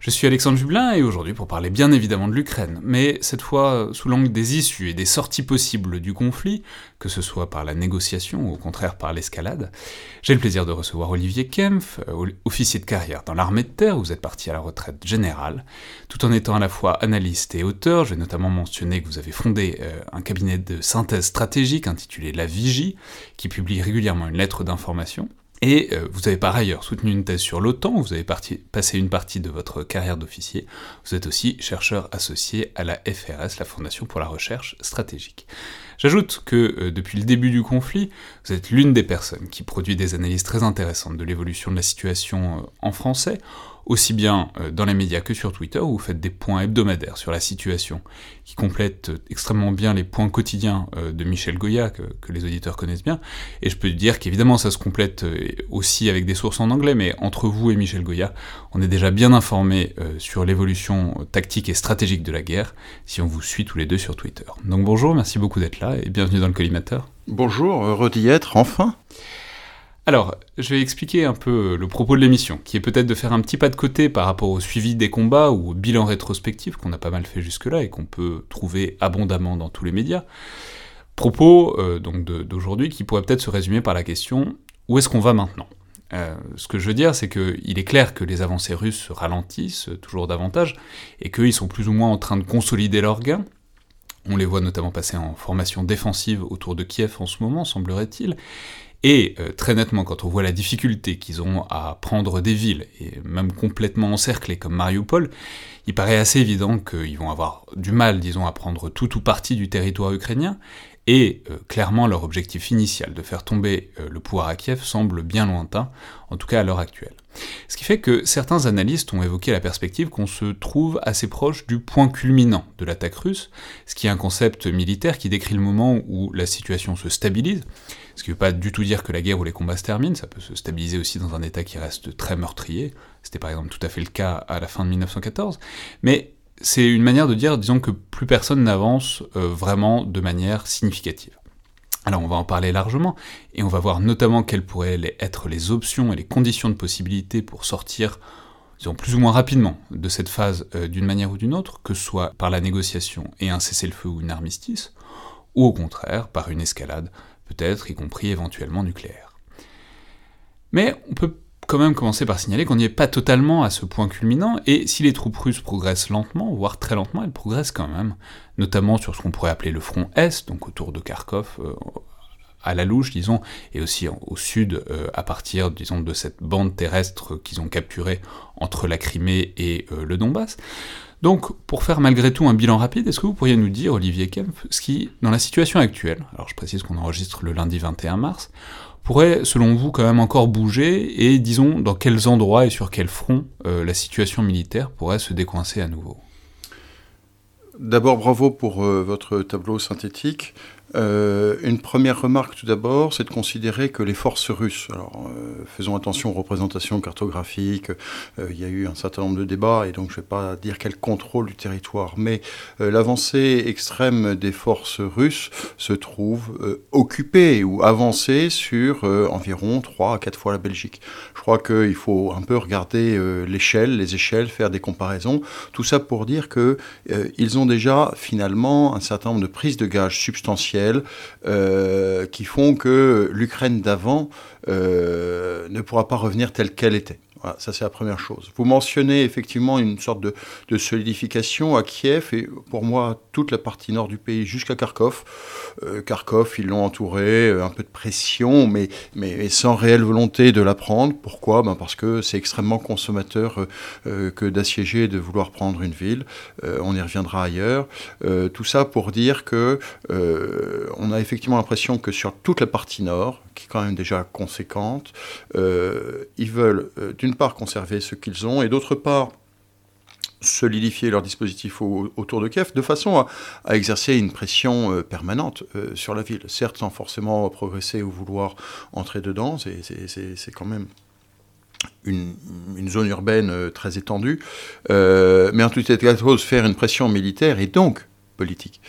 Je suis Alexandre Jublin et aujourd'hui pour parler bien évidemment de l'Ukraine, mais cette fois sous l'angle des issues et des sorties possibles du conflit, que ce soit par la négociation ou au contraire par l'escalade, j'ai le plaisir de recevoir Olivier Kempf, euh, officier de carrière dans l'armée de terre, vous êtes parti à la retraite générale, tout en étant à la fois analyste et auteur, je vais notamment mentionner que vous avez fondé euh, un cabinet de synthèse stratégique intitulé La Vigie, qui publie régulièrement une lettre d'information, et euh, vous avez par ailleurs soutenu une thèse sur l'OTAN, vous avez passé une partie de votre carrière d'officier, vous êtes aussi chercheur associé à la FRS, la Fondation pour la Recherche Stratégique. J'ajoute que euh, depuis le début du conflit, vous êtes l'une des personnes qui produit des analyses très intéressantes de l'évolution de la situation euh, en français, aussi bien euh, dans les médias que sur Twitter, où vous faites des points hebdomadaires sur la situation, qui complètent euh, extrêmement bien les points quotidiens euh, de Michel Goya, que, les auditeurs connaissent bien. Et je peux dire qu'évidemment, ça se complète aussi avec des sources en anglais, mais entre vous et Michel Goya, on est déjà bien informé sur l'évolution tactique et stratégique de la guerre, si on vous suit tous les deux sur Twitter. Donc bonjour, merci beaucoup d'être là, et bienvenue dans le collimateur. Bonjour, heureux d'y être, enfin alors, je vais expliquer un peu le propos de l'émission, qui est peut-être de faire un petit pas de côté par rapport au suivi des combats ou au bilan rétrospectif qu'on a pas mal fait jusque-là et qu'on peut trouver abondamment dans tous les médias. Propos euh, donc d'aujourd'hui qui pourrait peut-être se résumer par la question où est-ce qu'on va maintenant? Euh, ce que je veux dire, c'est qu'il est clair que les avancées russes se ralentissent toujours davantage, et qu'ils sont plus ou moins en train de consolider leurs gains. On les voit notamment passer en formation défensive autour de Kiev en ce moment, semblerait-il, et euh, très nettement, quand on voit la difficulté qu'ils ont à prendre des villes, et même complètement encerclées comme Mariupol, il paraît assez évident qu'ils vont avoir du mal, disons, à prendre tout ou partie du territoire ukrainien, et euh, clairement leur objectif initial de faire tomber euh, le pouvoir à Kiev semble bien lointain, en tout cas à l'heure actuelle. Ce qui fait que certains analystes ont évoqué la perspective qu'on se trouve assez proche du point culminant de l'attaque russe, ce qui est un concept militaire qui décrit le moment où la situation se stabilise, ce qui ne veut pas du tout dire que la guerre ou les combats se terminent, ça peut se stabiliser aussi dans un état qui reste très meurtrier, c'était par exemple tout à fait le cas à la fin de 1914, mais c'est une manière de dire, disons que plus personne n'avance euh, vraiment de manière significative. Alors on va en parler largement, et on va voir notamment quelles pourraient être les options et les conditions de possibilité pour sortir, disons plus ou moins rapidement, de cette phase euh, d'une manière ou d'une autre, que ce soit par la négociation et un cessez-le-feu ou une armistice, ou au contraire par une escalade, peut-être y compris éventuellement nucléaire. Mais on peut quand même commencer par signaler qu'on n'y est pas totalement à ce point culminant, et si les troupes russes progressent lentement, voire très lentement, elles progressent quand même, notamment sur ce qu'on pourrait appeler le front Est, donc autour de Kharkov, euh, à la louche, disons, et aussi au sud, euh, à partir, disons, de cette bande terrestre qu'ils ont capturée entre la Crimée et euh, le Donbass. Donc, pour faire malgré tout un bilan rapide, est-ce que vous pourriez nous dire, Olivier Kempf, ce qui, dans la situation actuelle, alors je précise qu'on enregistre le lundi 21 mars, pourrait, selon vous, quand même encore bouger, et disons dans quels endroits et sur quels fronts euh, la situation militaire pourrait se décoincer à nouveau? D'abord, bravo pour euh, votre tableau synthétique. Euh, une première remarque tout d'abord, c'est de considérer que les forces russes, alors euh, faisons attention aux représentations cartographiques, euh, il y a eu un certain nombre de débats et donc je ne vais pas dire quel contrôle du territoire, mais l'avancée extrême des forces russes se trouve occupée ou avancée sur environ 3 à 4 fois la Belgique. Je crois qu'il faut un peu regarder l'échelle, les échelles, faire des comparaisons, tout ça pour dire qu'ils ont déjà finalement un certain nombre de prises de gages substantielles euh, qui font que l'Ukraine d'avant euh, ne pourra pas revenir telle qu'elle était. Ça c'est la première chose. Vous mentionnez effectivement une sorte de, solidification à Kiev et pour moi toute la partie nord du pays jusqu'à Kharkov. Euh, Kharkov, ils l'ont entouré, euh, un peu de pression, mais, mais, sans réelle volonté de la prendre. Pourquoi? Ben Parce que c'est extrêmement consommateur euh, que d'assiéger et de vouloir prendre une ville. on y reviendra ailleurs. tout ça pour dire que on a effectivement l'impression que sur toute la partie nord, qui est quand même déjà conséquente, ils veulent d'une d'une part conserver ce qu'ils ont, et d'autre part solidifier leur dispositif autour de Kiev, de façon à, exercer une pression euh, permanente euh, sur la ville. Certes, sans forcément progresser ou vouloir entrer dedans, c'est quand même une, zone urbaine euh, très étendue, mais en tout état de cause, faire une pression militaire et donc politique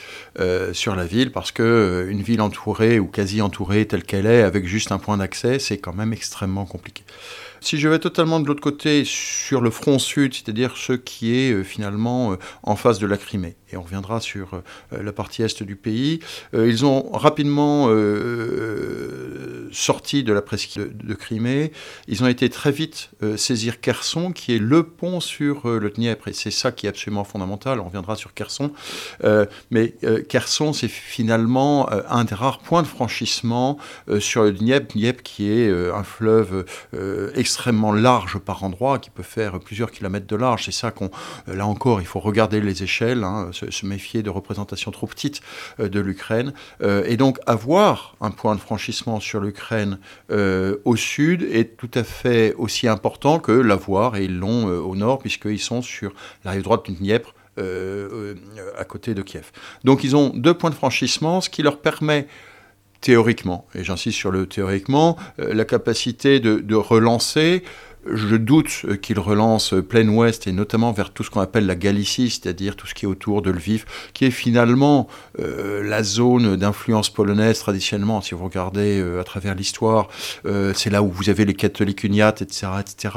sur la ville, parce que une ville entourée ou quasi entourée telle qu'elle est, avec juste un point d'accès, c'est quand même extrêmement compliqué. Si je vais totalement de l'autre côté, sur le front sud, c'est-à-dire ce qui est euh, finalement euh, en face de la Crimée, et on reviendra sur euh, la partie est du pays, ils ont rapidement sorti de la presqu'île de, Crimée, ils ont été très vite saisir Kherson, qui est le pont sur le Dniepr, et c'est ça qui est absolument fondamental, on reviendra sur Kherson, mais Kherson, c'est finalement un des rares points de franchissement sur le Dniepr, qui est un fleuve extrêmement large par endroit, qui peut faire plusieurs kilomètres de large. C'est ça qu'on, euh, là encore, il faut regarder les échelles, hein, se, méfier de représentations trop petites euh, de l'Ukraine, euh, et donc avoir un point de franchissement sur l'Ukraine au sud est tout à fait aussi important que l'avoir, et ils l'ont au nord, puisqu'ils sont sur la rive droite du Dniepr, à côté de Kiev. Donc ils ont deux points de franchissement, ce qui leur permet théoriquement, et j'insiste sur le théoriquement, euh, la capacité de relancer je doute qu'il relance plein ouest et notamment vers tout ce qu'on appelle la Galicie, c'est-à-dire tout ce qui est autour de Lviv, qui est finalement euh, la zone d'influence polonaise traditionnellement. Si vous regardez euh, à travers l'histoire, euh, c'est là où vous avez les catholiques uniates, etc., etc.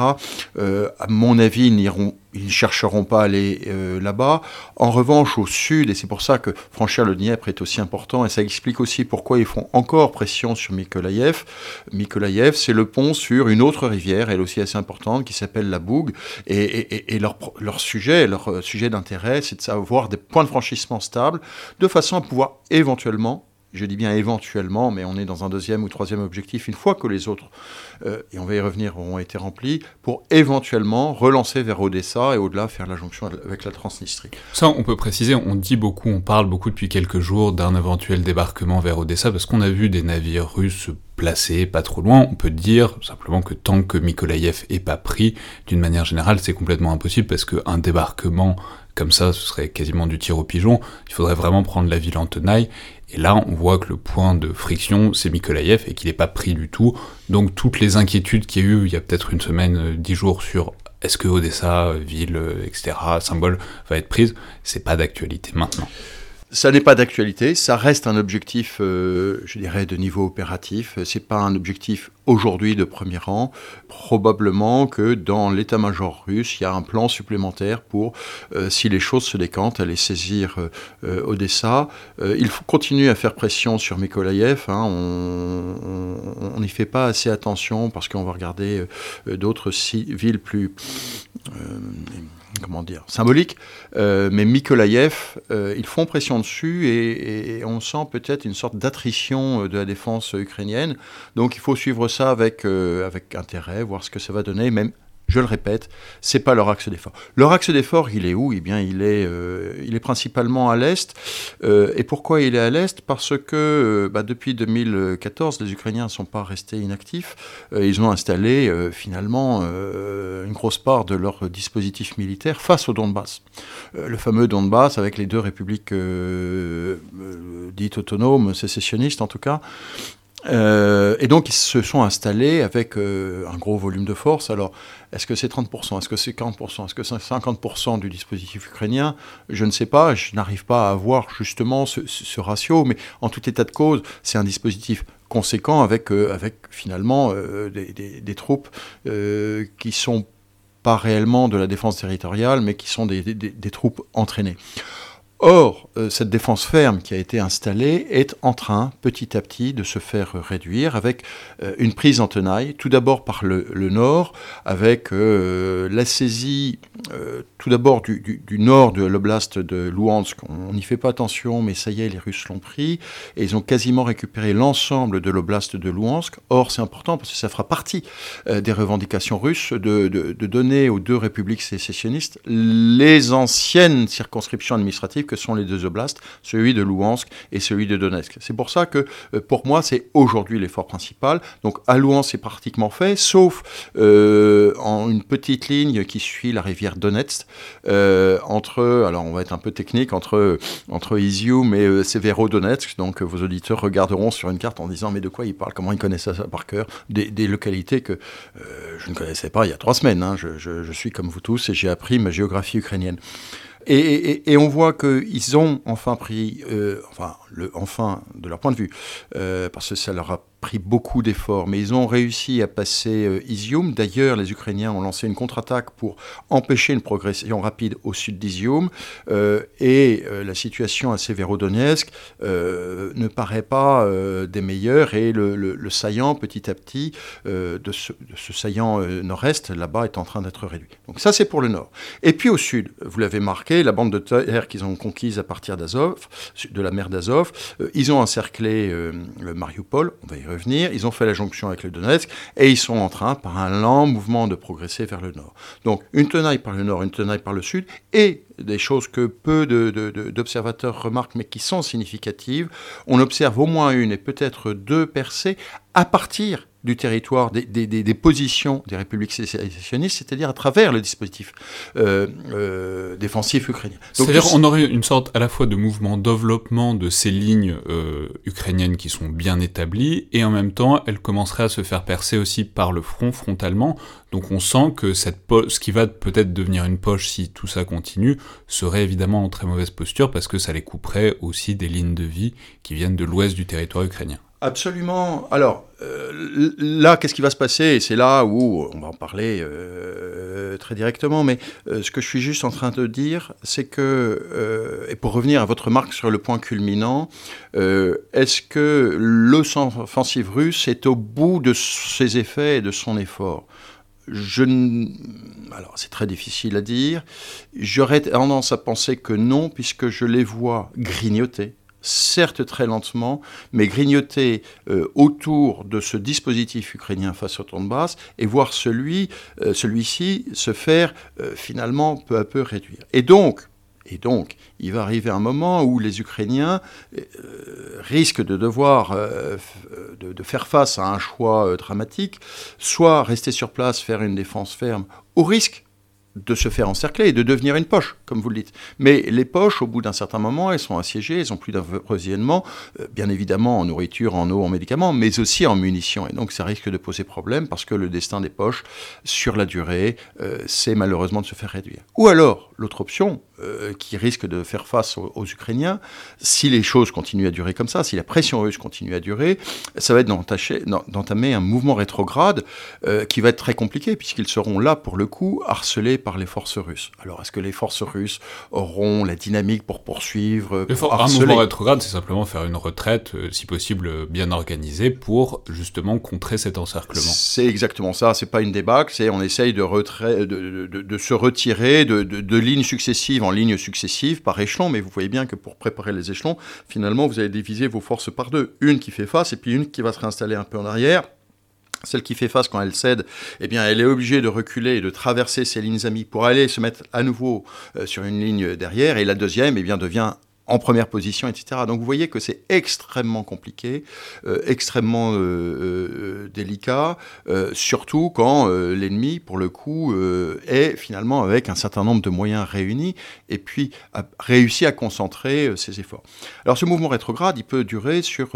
à mon avis, ils n'iront ils ne chercheront pas à aller là-bas. En revanche, au sud, et c'est pour ça que franchir le Dniepr est aussi important, et ça explique aussi pourquoi ils font encore pression sur Mykolaïev. Mykolaïev, c'est le pont sur une autre rivière, elle aussi assez importante qui s'appelle la Bougue. Et, leur, leur, sujet, leur euh, sujet d'intérêt, c'est de savoir des points de franchissement stables, de façon à pouvoir éventuellement je dis bien éventuellement, mais on est dans un deuxième ou troisième objectif, une fois que les autres, euh, et on va y revenir, auront été remplis, pour éventuellement relancer vers Odessa et au-delà faire la jonction avec la Transnistrie. Ça, on peut préciser, on dit beaucoup, on parle beaucoup depuis quelques jours d'un éventuel débarquement vers Odessa, parce qu'on a vu des navires russes placés pas trop loin. On peut dire simplement que tant que Mykolaïev est pas pris, d'une manière générale, c'est complètement impossible, parce qu'un débarquement comme ça, ce serait quasiment du tir au pigeon. Il faudrait vraiment prendre la ville en tenaille. Et là, on voit que le point de friction, c'est Mykolaïev et qu'il n'est pas pris du tout. Donc toutes les inquiétudes qu'il y a eu il y a peut-être une semaine, euh, dix jours sur est-ce que Odessa, ville, euh, etc., symbole, va être prise, c'est pas d'actualité maintenant. Ça n'est pas d'actualité, ça reste un objectif, euh, je dirais, de niveau opératif. C'est pas un objectif aujourd'hui de premier rang. Probablement que dans l'état-major russe, il y a un plan supplémentaire pour, euh, si les choses se décantent, aller saisir euh, Odessa. il faut continuer à faire pression sur Mykolaïev. Hein. On n'y fait pas assez attention parce qu'on va regarder d'autres villes plus comment dire, symbolique, euh, mais Mykolaïev, euh, ils font pression dessus et, on sent peut-être une sorte d'attrition euh, de la défense ukrainienne. Donc il faut suivre ça avec, avec intérêt, voir ce que ça va donner, même je le répète, c'est pas leur axe d'effort. Leur axe d'effort, il est où? Eh bien, il est, euh, il est principalement à l'est. Euh, et pourquoi il est à l'est? Parce que euh, bah, depuis 2014, les Ukrainiens ne sont pas restés inactifs. ils ont installé finalement une grosse part de leur dispositif militaire face au Donbass. le fameux Donbass avec les deux républiques dites autonomes, sécessionnistes en tout cas. Euh, et donc ils se sont installés avec euh, un gros volume de force. Alors, est-ce que c'est 30% Est-ce que c'est 40% Est-ce que c'est 50% du dispositif ukrainien? Je ne sais pas, je n'arrive pas à avoir justement ce, ratio, mais en tout état de cause, c'est un dispositif conséquent avec, euh, avec finalement des, troupes qui sont pas réellement de la défense territoriale, mais qui sont des troupes entraînées. Or, euh, cette défense ferme qui a été installée est en train petit à petit de se faire réduire avec euh, une prise en tenaille, tout d'abord par le, nord, avec euh, la saisie tout d'abord du, nord de l'oblast de Luhansk. On n'y fait pas attention, mais ça y est, les Russes l'ont pris, et ils ont quasiment récupéré l'ensemble de l'oblast de Luhansk. Or, c'est important parce que ça fera partie des revendications russes de, de donner aux deux républiques sécessionnistes les anciennes circonscriptions administratives que sont les deux oblasts, celui de Louhansk et celui de Donetsk. C'est pour ça que euh, pour moi c'est aujourd'hui l'effort principal. Donc à Louhansk c'est pratiquement fait, sauf euh, en une petite ligne qui suit la rivière Donetsk euh, entre, alors on va être un peu technique, entre entre Izium et Severodonetsk. Donc vos auditeurs regarderont sur une carte en disant mais de quoi il parle, comment il connaît ça par cœur, des, localités que je ne connaissais pas il y a trois semaines. Hein. Je suis comme vous tous et j'ai appris ma géographie ukrainienne. Et, on voit qu'ils ont enfin pris, enfin, le, enfin, de leur point de vue, parce que ça leur a pris beaucoup d'efforts, mais ils ont réussi à passer euh, Izium. D'ailleurs, les Ukrainiens ont lancé une contre-attaque pour empêcher une progression rapide au sud d'Izium. Euh, et euh, la situation à Severodonetsk ne paraît pas des meilleures. Et le, saillant, petit à petit, de ce, saillant nord-est, là-bas, est en train d'être réduit. Donc ça, c'est pour le nord. Et puis au sud, vous l'avez marqué, la bande de terre qu'ils ont conquise à partir d'Azov, de la mer d'Azov, ils ont encerclé Mariupol. On va y ils ont fait la jonction avec le Donetsk et ils sont en train, par un lent mouvement, de progresser vers le nord. Donc une tenaille par le nord, une tenaille par le sud, et des choses que peu d'observateurs remarquent mais qui sont significatives, on observe au moins une et peut-être deux percées à partir du territoire, des, des, positions des républiques sécessionnistes, c'est-à-dire à travers le dispositif euh, euh, défensif ukrainien. C'est-à-dire on aurait une sorte à la fois de mouvement développement de ces lignes euh, ukrainiennes qui sont bien établies, et en même temps elles commenceraient à se faire percer aussi par le front frontalement, donc on sent que cette ce qui va peut-être devenir une poche si tout ça continue, serait évidemment en très mauvaise posture parce que ça les couperait aussi des lignes de vie qui viennent de l'ouest du territoire ukrainien. Absolument. Alors euh, là, qu'est-ce qui va se passer? C'est là où on va en parler euh, très directement. Mais euh, ce que je suis juste en train de dire, c'est que, et pour revenir à votre remarque sur le point culminant, est-ce que l'offensive russe est au bout de ses effets et de son effort? Alors c'est très difficile à dire. J'aurais tendance à penser que non, puisque je les vois grignoter certes très lentement, mais grignoter euh, autour de ce dispositif ukrainien face au Donbass et voir celui, euh, celui-ci se faire euh, finalement peu à peu réduire. Et donc, et donc, il va arriver un moment où les Ukrainiens risquent de devoir de, de, faire face à un choix dramatique, soit rester sur place, faire une défense ferme, au risque de se faire encercler et de devenir une poche, comme vous le dites. Mais les poches, au bout d'un certain moment, elles sont assiégées, elles ont plus d'approvisionnement, euh, bien évidemment en nourriture, en eau, en médicaments, mais aussi en munitions. Et donc ça risque de poser problème parce que le destin des poches, sur la durée, euh, c'est malheureusement de se faire réduire. Ou alors, l'autre option, euh, qui risque de faire face aux, Ukrainiens, si les choses continuent à durer comme ça, si la pression russe continue à durer, ça va être d'entamer un mouvement rétrograde qui va être très compliqué, puisqu'ils seront là, pour le coup, harcelés par les forces russes. Alors, est-ce que les forces russes auront la dynamique pour poursuivre pour Un mouvement rétrograde, c'est simplement faire une retraite, euh, si possible bien organisée, pour justement contrer cet encerclement. C'est exactement ça. C'est pas une débâcle, c'est on essaye de, retrait, de, de, se retirer de, de, lignes successives en lignes successives par échelon. Mais vous voyez bien que pour préparer les échelons, finalement, vous allez diviser vos forces par deux. Une qui fait face et puis une qui va se réinstaller un peu en arrière celle qui fait face quand elle cède, eh bien, elle est obligée de reculer et de traverser ses lignes amies pour aller se mettre à nouveau euh, sur une ligne derrière. Et la deuxième, eh bien, devient en première position, etc. Donc vous voyez que c'est extrêmement compliqué, euh, extrêmement euh, délicat, surtout quand l'ennemi, pour le coup, est finalement avec un certain nombre de moyens réunis et puis réussi à concentrer ses efforts. Alors ce mouvement rétrograde, il peut durer sur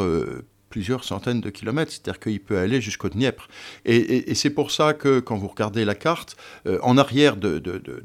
plusieurs centaines de kilomètres, c'est-à-dire qu'il peut aller jusqu'au Dniepr. Et, c'est pour ça que quand vous regardez la carte, euh, en arrière de,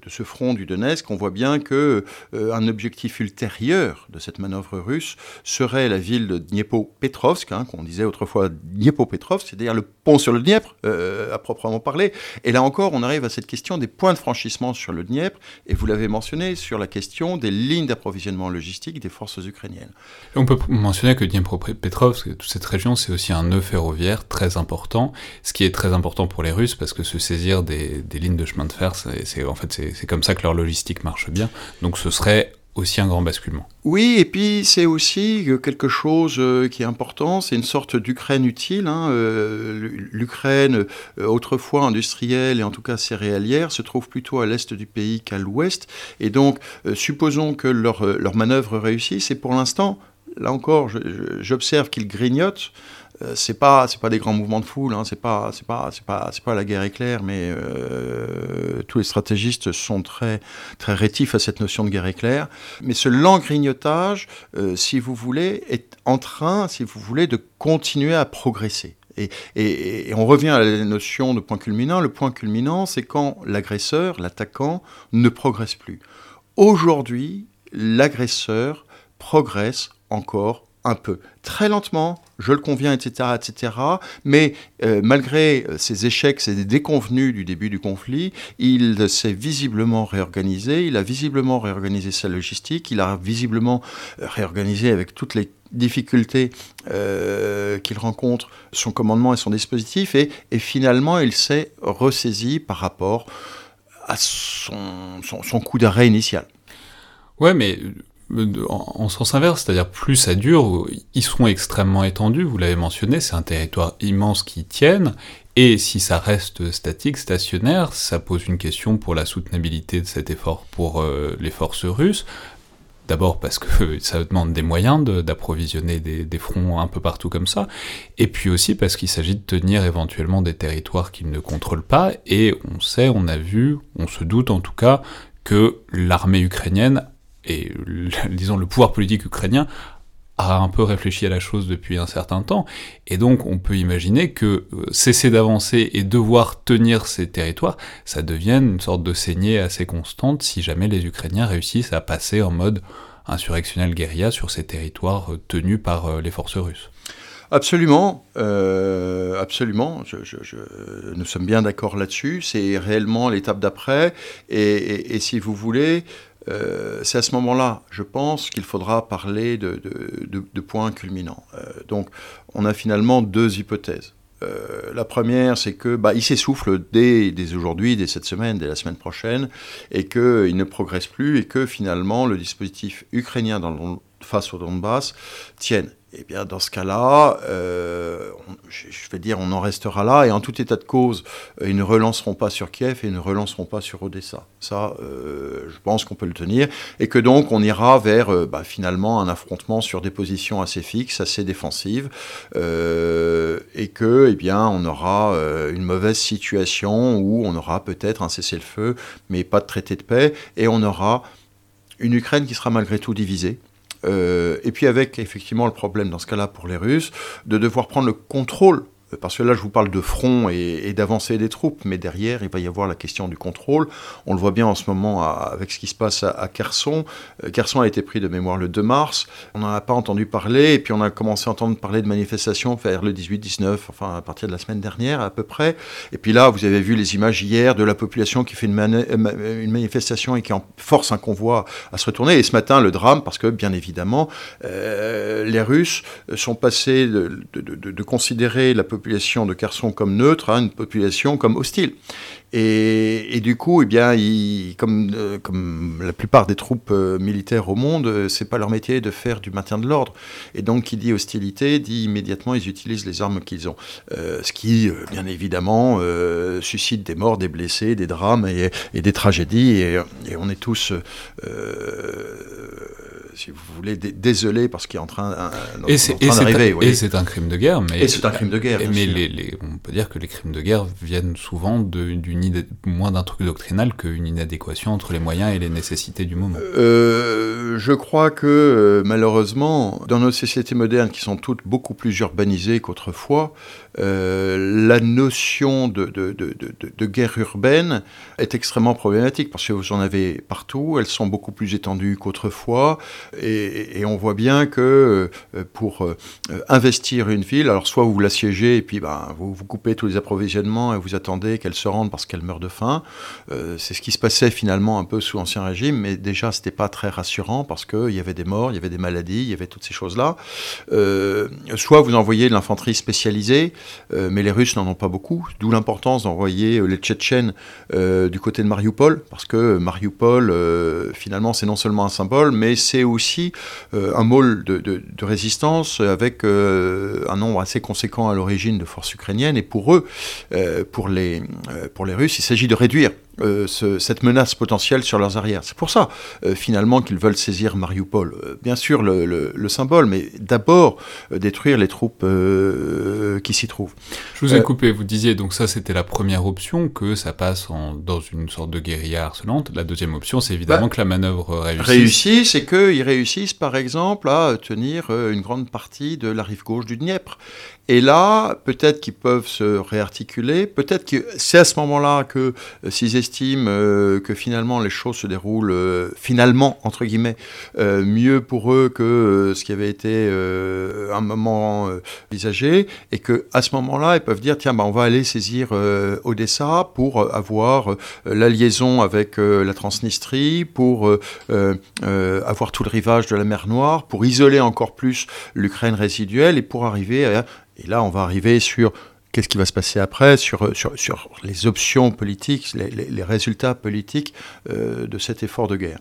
ce front du Donetsk, on voit bien que euh, un objectif ultérieur de cette manœuvre russe serait la ville de Dniepopetrovsk, hein, qu'on disait autrefois Dniepopetrovsk, c'est-à-dire le pont sur le Dniepr, euh, à proprement parler. Et là encore, on arrive à cette question des points de franchissement sur le Dniepr, et vous l'avez mentionné, sur la question des lignes d'approvisionnement logistique des forces ukrainiennes. on peut mentionner que Dniepopetrovsk, tout cette région, c'est aussi un nœud ferroviaire très important, ce qui est très important pour les Russes parce que se saisir des, lignes de chemin de fer, c'est en fait c'est comme ça que leur logistique marche bien. Donc ce serait aussi un grand basculement. Oui, et puis c'est aussi quelque chose euh, qui est important, c'est une sorte d'Ukraine utile. Hein. Euh, L'Ukraine, euh, autrefois industrielle et en tout cas céréalière, se trouve plutôt à l'est du pays qu'à l'ouest. Et donc, supposons que leur, leur manœuvre réussisse, et pour l'instant, là encore, j'observe qu'ils grignotent. Euh, c'est pas c'est pas des grands mouvements de foule, hein, c'est pas c'est pas c'est pas c'est pas la guerre éclair, mais euh, tous les stratégistes sont très très rétifs à cette notion de guerre éclair. Mais ce lent grignotage, euh, si vous voulez, est en train, si vous voulez, de continuer à progresser. Et, on revient à la notion de point culminant. Le point culminant, c'est quand l'agresseur, l'attaquant, ne progresse plus. aujourd'hui, l'agresseur progresse encore un peu. Très lentement, je le conviens, etc., etc. Mais euh, malgré ces échecs, ces déconvenus du début du conflit, il s'est visiblement réorganisé, il a visiblement réorganisé sa logistique, il a visiblement euh, réorganisé avec toutes les difficultés euh, qu'il rencontre son commandement et son dispositif, et, finalement il s'est ressaisi par rapport à son, son coup d'arrêt initial. Ouais, mais en, sens inverse, c'est-à-dire plus ça dure, ils seront extrêmement étendus, vous l'avez mentionné, c'est un territoire immense qui tienne, et si ça reste statique, stationnaire, ça pose une question pour la soutenabilité de cet effort pour euh, les forces russes. D'abord parce que ça demande des moyens d'approvisionner des, des, fronts un peu partout comme ça, et puis aussi parce qu'il s'agit de tenir éventuellement des territoires qu'ils ne contrôlent pas, et on sait, on a vu, on se doute en tout cas, que l'armée ukrainienne et disons le pouvoir politique ukrainien a un peu réfléchi à la chose depuis un certain temps, et donc on peut imaginer que euh, cesser d'avancer et devoir tenir ces territoires, ça devienne une sorte de saignée assez constante si jamais les Ukrainiens réussissent à passer en mode insurrectionnel guérilla sur ces territoires euh, tenus par euh, les forces russes. Absolument, absolument. nous sommes bien d'accord là-dessus. C'est réellement l'étape d'après. et, si vous voulez, euh, c'est à ce moment-là, je pense, qu'il faudra parler de, points culminants. Euh, donc, on a finalement deux hypothèses. Euh, la première, c'est que bah, il s'essouffle dès, aujourd'hui, dès cette semaine, dès la semaine prochaine, et qu'il ne progresse plus, et que finalement le dispositif ukrainien face au Donbass tienne. Eh bien, dans ce cas-là, euh, je vais dire, on en restera là, et en tout état de cause, euh, ils ne relanceront pas sur Kiev et ils ne relanceront pas sur Odessa. Ça, euh, je pense qu'on peut le tenir, et que donc on ira vers bah, finalement un affrontement sur des positions assez fixes, assez défensives, et que, eh bien, on aura une mauvaise situation où on aura peut-être un cessez-le-feu, mais pas de traité de paix, et on aura une Ukraine qui sera malgré tout divisée et puis avec effectivement le problème dans ce cas-là pour les Russes de devoir prendre le contrôle parce que là, je vous parle de front et, d'avancée des troupes, mais derrière, il va y avoir la question du contrôle. On le voit bien en ce moment avec ce qui se passe à, Kherson. Euh, Kherson a été pris de mémoire le 2 mars. On n'en a pas entendu parler, et puis on a commencé à entendre parler de manifestations vers le 18-19, enfin à partir de la semaine dernière à peu près. Et puis là, vous avez vu les images hier de la population qui fait une, euh, manifestation et qui force un convoi à se retourner. Et ce matin, le drame, parce que bien évidemment, euh, les Russes sont passés de, de considérer la population de Kherson comme neutre à une population comme hostile. Et, du coup, eh bien, comme, euh, la plupart des troupes euh, militaires au monde, euh, c'est pas leur métier de faire du maintien de l'ordre. Et donc, qui dit hostilité, dit immédiatement ils utilisent les armes qu'ils ont. ce qui, bien évidemment, suscite des morts, des blessés, des drames et, des tragédies. Et, on est tous si vous voulez, désolé parce qu'il est en train, d'arriver. Et c'est un crime de guerre. Mais, et c'est un crime de guerre. Mais les, on peut dire que les crimes de guerre viennent souvent d'une moins d'un truc doctrinal qu'une inadéquation entre les moyens et les nécessités du moment. Euh, je crois que euh, malheureusement, dans nos sociétés modernes qui sont toutes beaucoup plus urbanisées qu'autrefois, euh, la notion de, de, de, de, guerre urbaine est extrêmement problématique parce que vous en avez partout, elles sont beaucoup plus étendues qu'autrefois, et, on voit bien que pour investir une ville, alors soit vous l'assiégez et puis ben, vous, vous coupez tous les approvisionnements et vous attendez qu'elle se rende parce qu'elle meurt de faim, c'est ce qui se passait finalement un peu sous l'Ancien Régime, mais déjà c'était pas très rassurant parce qu'il y avait des morts, il y avait des maladies, il y avait toutes ces choses-là. soit vous envoyez de l'infanterie spécialisée, euh, mais les Russes n'en ont pas beaucoup, d'où l'importance d'envoyer euh, les Tchétchènes euh, du côté de Mariupol, parce que Mariupol, finalement, c'est non seulement un symbole, mais c'est aussi un môle de, résistance avec un nombre assez conséquent à l'origine de forces ukrainiennes, et pour eux, pour, les, pour les Russes, il s'agit de réduire euh, cette menace potentielle sur leurs arrières. C'est pour ça, euh, finalement, qu'ils veulent saisir Mariupol. Euh, bien sûr, le, symbole, mais d'abord détruire les troupes qui s'y trouvent. Je vous ai coupé, vous disiez, donc ça c'était la première option, que ça passe en, dans une sorte de guérilla harcelante. La deuxième option, c'est évidemment bah, que la manœuvre réussisse. Réussit, c'est qu'ils réussissent, par exemple, à tenir une grande partie de la rive gauche du Dniepr. Et là, peut-être qu'ils peuvent se réarticuler, peut-être que c'est à ce moment-là que s'ils estiment que finalement les choses se déroulent finalement entre guillemets mieux pour eux que ce qui avait été un moment envisagé, et que à ce moment-là, ils peuvent dire tiens, bah, on va aller saisir Odessa pour avoir la liaison avec la Transnistrie, pour avoir tout le rivage de la mer Noire, pour isoler encore plus l'Ukraine résiduelle et pour arriver à, et là on va arriver sur qu'est-ce qui va se passer après, sur, sur, sur les options politiques, les, résultats politiques euh, de cet effort de guerre.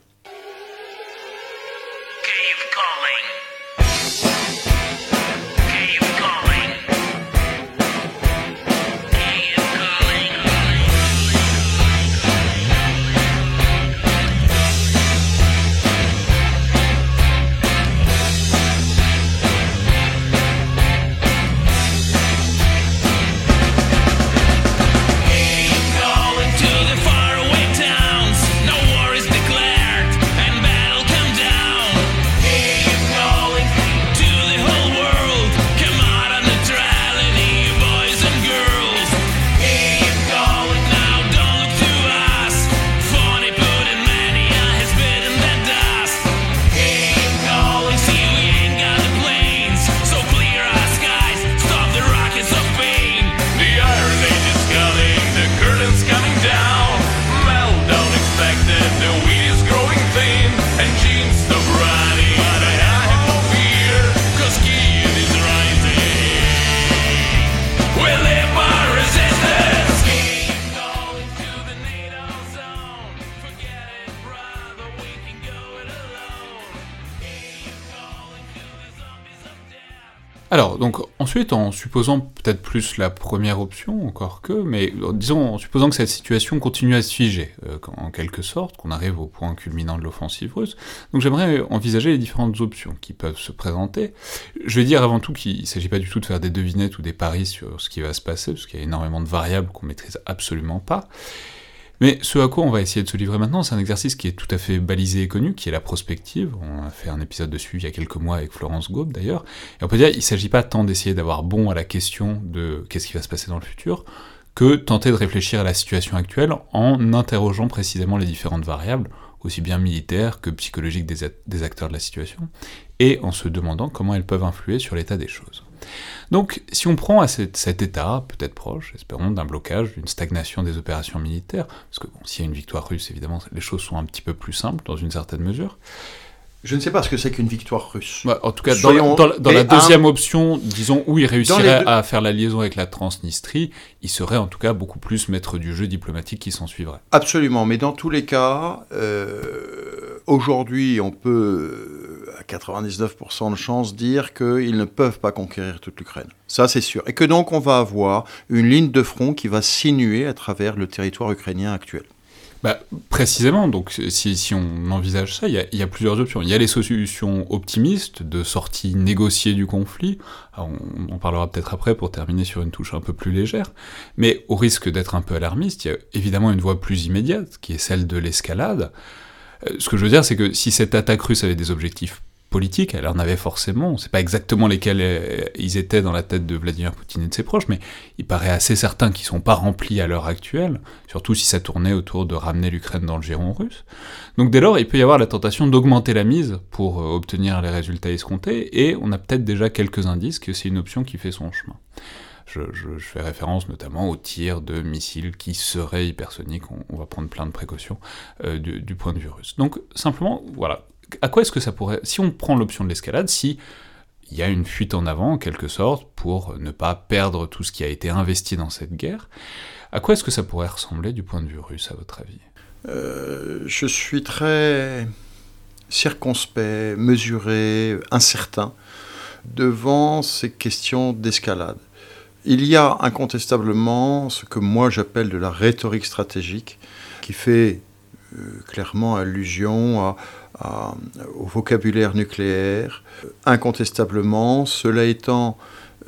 Ensuite, en supposant peut-être plus la première option, encore que, mais disons, en supposant que cette situation continue à se figer, euh, en quelque sorte, qu'on arrive au point culminant de l'offensive russe, donc j'aimerais envisager les différentes options qui peuvent se présenter. Je vais dire avant tout qu'il ne s'agit pas du tout de faire des devinettes ou des paris sur ce qui va se passer, parce qu'il y a énormément de variables qu'on maîtrise absolument pas. Mais ce à quoi on va essayer de se livrer maintenant, c'est un exercice qui est tout à fait balisé et connu, qui est la prospective. On a fait un épisode dessus il y a quelques mois avec Florence Gaube d'ailleurs. Et on peut dire qu'il ne s'agit pas tant d'essayer d'avoir bon à la question de qu'est-ce qui va se passer dans le futur, que tenter de réfléchir à la situation actuelle en interrogeant précisément les différentes variables, aussi bien militaires que psychologiques des, acteurs de la situation, et en se demandant comment elles peuvent influer sur l'état des choses. Donc, si on prend à cet, état, peut-être proche, espérons, d'un blocage, d'une stagnation des opérations militaires, parce que bon, s'il y a une victoire russe, évidemment, les choses sont un petit peu plus simples, dans une certaine mesure. Je ne sais pas ce que c'est qu'une victoire russe. Bah, en tout cas, dans, la, deuxième option, disons, où il réussirait à faire la liaison avec la Transnistrie, il serait en tout cas beaucoup plus maître du jeu diplomatique qui s'en suivrait. Absolument, mais dans tous les cas, euh, aujourd'hui, on peut 99% de chances dire qu'ils ne peuvent pas conquérir toute l'Ukraine. Ça, c'est sûr. Et que donc on va avoir une ligne de front qui va sinuer à travers le territoire ukrainien actuel. Bah, précisément, donc si, on envisage ça, il y, a, plusieurs options. Il y a les solutions optimistes de sortie négociée du conflit, on, en parlera peut-être après pour terminer sur une touche un peu plus légère, mais au risque d'être un peu alarmiste, il y a évidemment une voie plus immédiate, qui est celle de l'escalade. Euh, ce que je veux dire, c'est que si cette attaque russe avait des objectifs politique, elle en avait forcément, on ne sait pas exactement lesquels euh, ils étaient dans la tête de Vladimir Poutine et de ses proches, mais il paraît assez certain qu'ils ne sont pas remplis à l'heure actuelle, surtout si ça tournait autour de ramener l'Ukraine dans le giron russe. Donc dès lors, il peut y avoir la tentation d'augmenter la mise pour euh, obtenir les résultats escomptés, et on a peut-être déjà quelques indices que c'est une option qui fait son chemin. Je, fais référence notamment au tir de missiles qui seraient hypersoniques, on, va prendre plein de précautions euh, du point de vue russe. Donc simplement, voilà, à quoi est-ce que ça pourrait... Si on prend l'option de l'escalade, si il y a une fuite en avant, en quelque sorte, pour ne pas perdre tout ce qui a été investi dans cette guerre, à quoi est-ce que ça pourrait ressembler du point de vue russe, à votre avis? Euh, Je suis très circonspect, mesuré, incertain devant ces questions d'escalade. Il y a incontestablement ce que moi j'appelle de la rhétorique stratégique, qui fait euh, clairement allusion à, au vocabulaire nucléaire. Incontestablement, cela étant,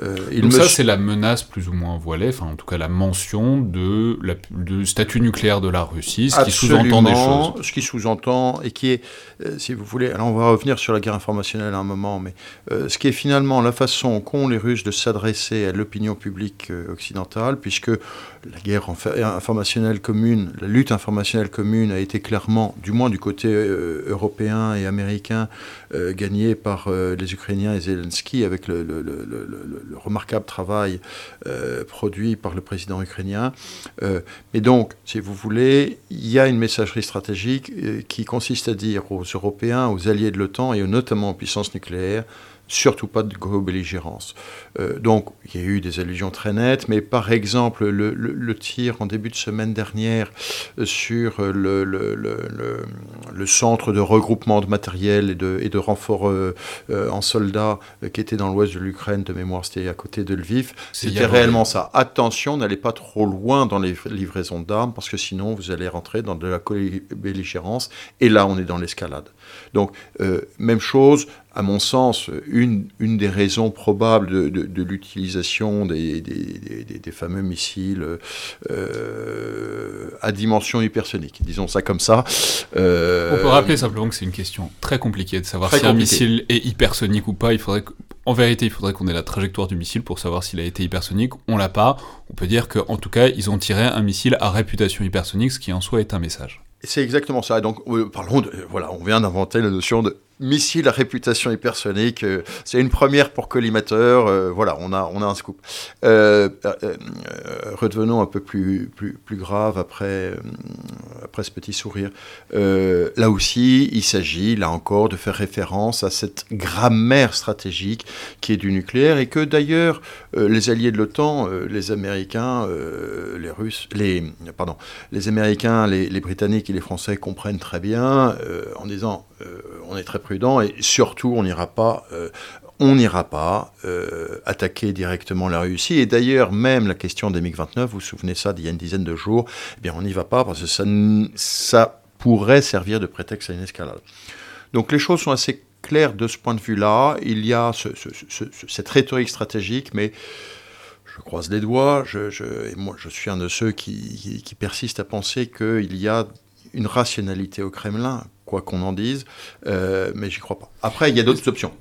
Euh, Donc ça, c'est la menace plus ou moins voilée, enfin en tout cas la mention de la, du statut nucléaire de la Russie, ce qui sous-entend des choses. Ce qui sous-entend, et qui est, euh, si vous voulez, alors on va revenir sur la guerre informationnelle à un moment, mais euh, ce qui est finalement la façon qu'ont les Russes de s'adresser à l'opinion publique occidentale, puisque la guerre informationnelle commune, la lutte informationnelle commune a été clairement, du moins du côté européen et américain, gagnée par les Ukrainiens et Zelensky avec le, le, le, le remarquable travail euh, produit par le président ukrainien. Euh, mais donc, si vous voulez, il y a une messagerie stratégique euh, qui consiste à dire aux Européens, aux alliés de l'OTAN et notamment aux puissances nucléaires, surtout pas de co-belligérance. Euh, donc, il y a eu des allusions très nettes, mais par exemple, le, tir en début de semaine dernière euh, sur le, le, centre de regroupement de matériel et de, et de renfort euh, en soldats qui était dans l'ouest de l'Ukraine, de mémoire, c'était à côté de Lviv, c'était réellement ça. Attention, n'allez pas trop loin dans les livraisons d'armes, parce que sinon, vous allez rentrer dans de la co-belligérance, et là, on est dans l'escalade. Donc, même chose, à mon sens, une, une des raisons probables de, de, l'utilisation des, des, des, fameux missiles euh, à dimension hypersonique, disons ça comme ça. Euh, On peut rappeler simplement que c'est une question très compliquée de savoir si un missile est hypersonique ou pas. Il faudrait en vérité, il faudrait qu'on ait la trajectoire du missile pour savoir s'il a été hypersonique. On l'a pas. On peut dire qu'en tout cas, ils ont tiré un missile à réputation hypersonique, ce qui en soi est un message. C'est exactement ça. Donc, euh, parlons de, voilà, on vient d'inventer la notion de missile à réputation hypersonique. Euh, c'est une première pour collimateur. Euh, voilà, on a, on a un scoop. Euh, redevenons un peu plus, plus, plus grave après, après ce petit sourire. là aussi, il s'agit, là encore, de faire référence à cette grammaire stratégique qui est du nucléaire et que d'ailleurs, les alliés de l'OTAN, les Américains, les Russes, les, pardon, les Américains, les, Britanniques et les Français comprennent très bien en disant on est très prudent et surtout on n'ira pas euh, on n'ira pas euh, attaquer directement la Russie. Et d'ailleurs, même la question des MiG-29, vous vous souvenez ça d'il y a une dizaine de jours, eh bien on n'y va pas parce que ça, ça pourrait servir de prétexte à une escalade. Donc les choses sont assez claires de ce point de vue-là. Il y a cette rhétorique stratégique, mais je croise les doigts, je, et moi je suis un de ceux qui, qui persistent à penser qu'il y a une rationalité au Kremlin quoi qu'on en dise, euh, mais j'y crois pas. Après, il y a d'autres options.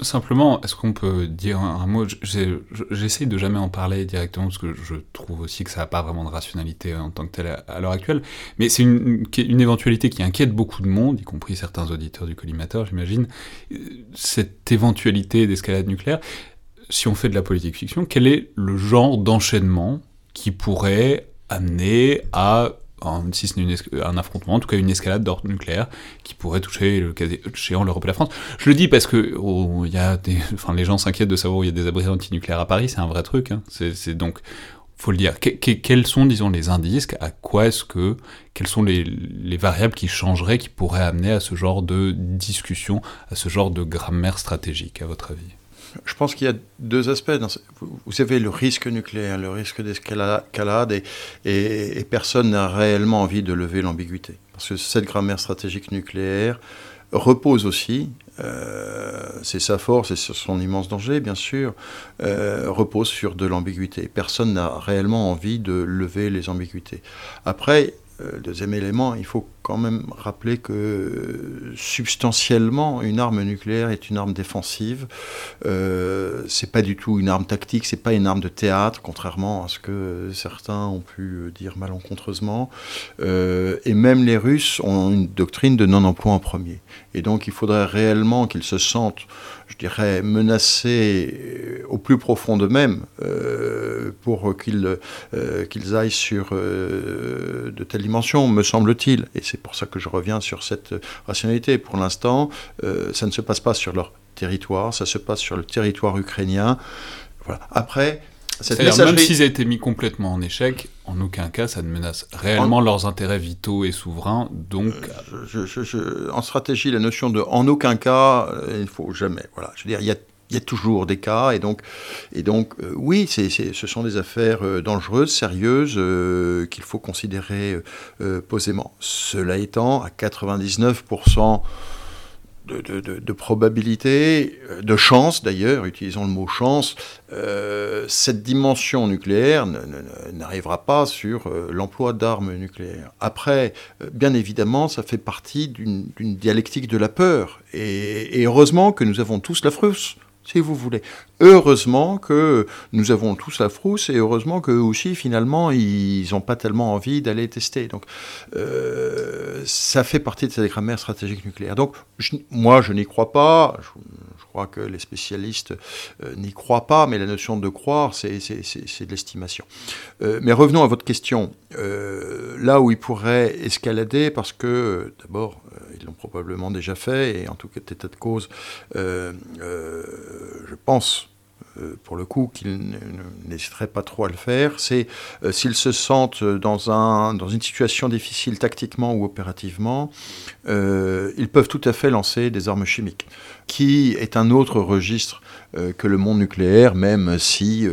simplement, est-ce qu'on peut dire un, mot? J'essaye de jamais en parler directement parce que je trouve aussi que ça n'a pas vraiment de rationalité en tant que tel à, l'heure actuelle, mais c'est une, une, éventualité qui inquiète beaucoup de monde, y compris certains auditeurs du collimateur, j'imagine. Cette éventualité d'escalade nucléaire, si on fait de la politique fiction, quel est le genre d'enchaînement qui pourrait amener à si ce n'est un affrontement, en tout cas une escalade d'ordre nucléaire qui pourrait toucher le cas échéant l'Europe et la France. Je le dis parce que oh, y a enfin, les gens s'inquiètent de savoir où il y a des abris antinucléaires à Paris, c'est un vrai truc. Hein. C'est donc, faut le dire. quels sont, disons, les indices À quoi est-ce que, quelles sont les, variables qui changeraient, qui pourraient amener à ce genre de discussion, à ce genre de grammaire stratégique, à votre avis? Je pense qu'il y a deux aspects. vous savez, le risque nucléaire, le risque d'escalade, et, et, personne n'a réellement envie de lever l'ambiguïté. Parce que cette grammaire stratégique nucléaire repose aussi, euh, c'est sa force et son immense danger, bien sûr, euh, repose sur de l'ambiguïté. Personne n'a réellement envie de lever les ambiguïtés. Après, euh, deuxième élément, il faut quand même rappeler que substantiellement, une arme nucléaire est une arme défensive. Euh, c'est pas du tout une arme tactique, c'est pas une arme de théâtre, contrairement à ce que certains ont pu dire malencontreusement. Euh, et même les Russes ont une doctrine de non-emploi en premier. Et donc, il faudrait réellement qu'ils se sentent je dirais, menacés au plus profond d'eux-mêmes euh, pour qu'ils euh, aillent sur euh, de telles dimensions, me semble-t-il. Et c'est pour ça que je reviens sur cette rationalité. Pour l'instant, ça ne se passe pas sur leur territoire, ça se passe sur le territoire ukrainien. Voilà. Après, même s'ils aient été mis complètement en échec, en aucun cas ça ne menace réellement leurs intérêts vitaux et souverains. Donc, euh, en stratégie, la notion de en aucun cas, euh, il ne faut jamais. Voilà, je veux dire, il y a il y a toujours des cas, et donc, et donc euh, oui, ce sont des affaires dangereuses, sérieuses, qu'il faut considérer posément. Cela étant, à 99%, de, probabilité, de chance d'ailleurs, utilisons le mot chance, cette dimension nucléaire n'arrivera pas sur l'emploi d'armes nucléaires. Après, bien évidemment, ça fait partie d'une dialectique de la peur. Et, heureusement que nous avons tous la si vous voulez. Heureusement que nous avons tous la frousse et heureusement que aussi finalement ils n'ont pas tellement envie d'aller tester. Donc euh, ça fait partie de cette grammaire stratégique nucléaire. Donc moi je n'y crois pas. Je, crois que les spécialistes euh, n'y croient pas, mais la notion de croire c'est de l'estimation. Euh, mais revenons à votre question. là où ils pourraient escalader, parce que d'abord l'ont probablement déjà fait et en tout cas état de cause je pense euh, pour le coup, qu'ils n'hésiteraient pas trop à le faire, c'est euh, s'ils se sentent dans, un, dans une situation difficile tactiquement ou opérativement, euh, ils peuvent tout à fait lancer des armes chimiques, qui est un autre registre que le monde nucléaire, même si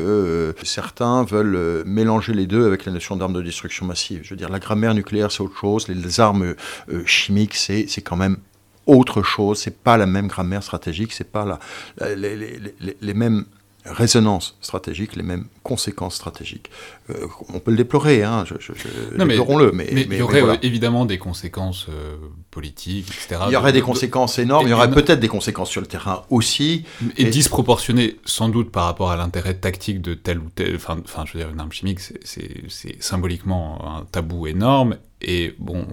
certains veulent mélanger les deux avec la notion d'armes de destruction massive. Je veux dire, la grammaire nucléaire, c'est autre chose, les, armes chimiques, c'est quand même autre chose, c'est pas la même grammaire stratégique, c'est pas les, mêmes résonances stratégiques, les mêmes conséquences stratégiques. Euh, on peut le déplorer, hein, je, déplorons-le. Mais, mais, il y aurait évidemment des conséquences euh, politiques, etc. Il y aurait des conséquences énormes, il y aurait peut-être des conséquences sur le terrain aussi. Et, disproportionnées sans doute par rapport à l'intérêt tactique de tel ou tel... Enfin, je veux dire, une arme chimique, c'est symboliquement un tabou énorme, et bon,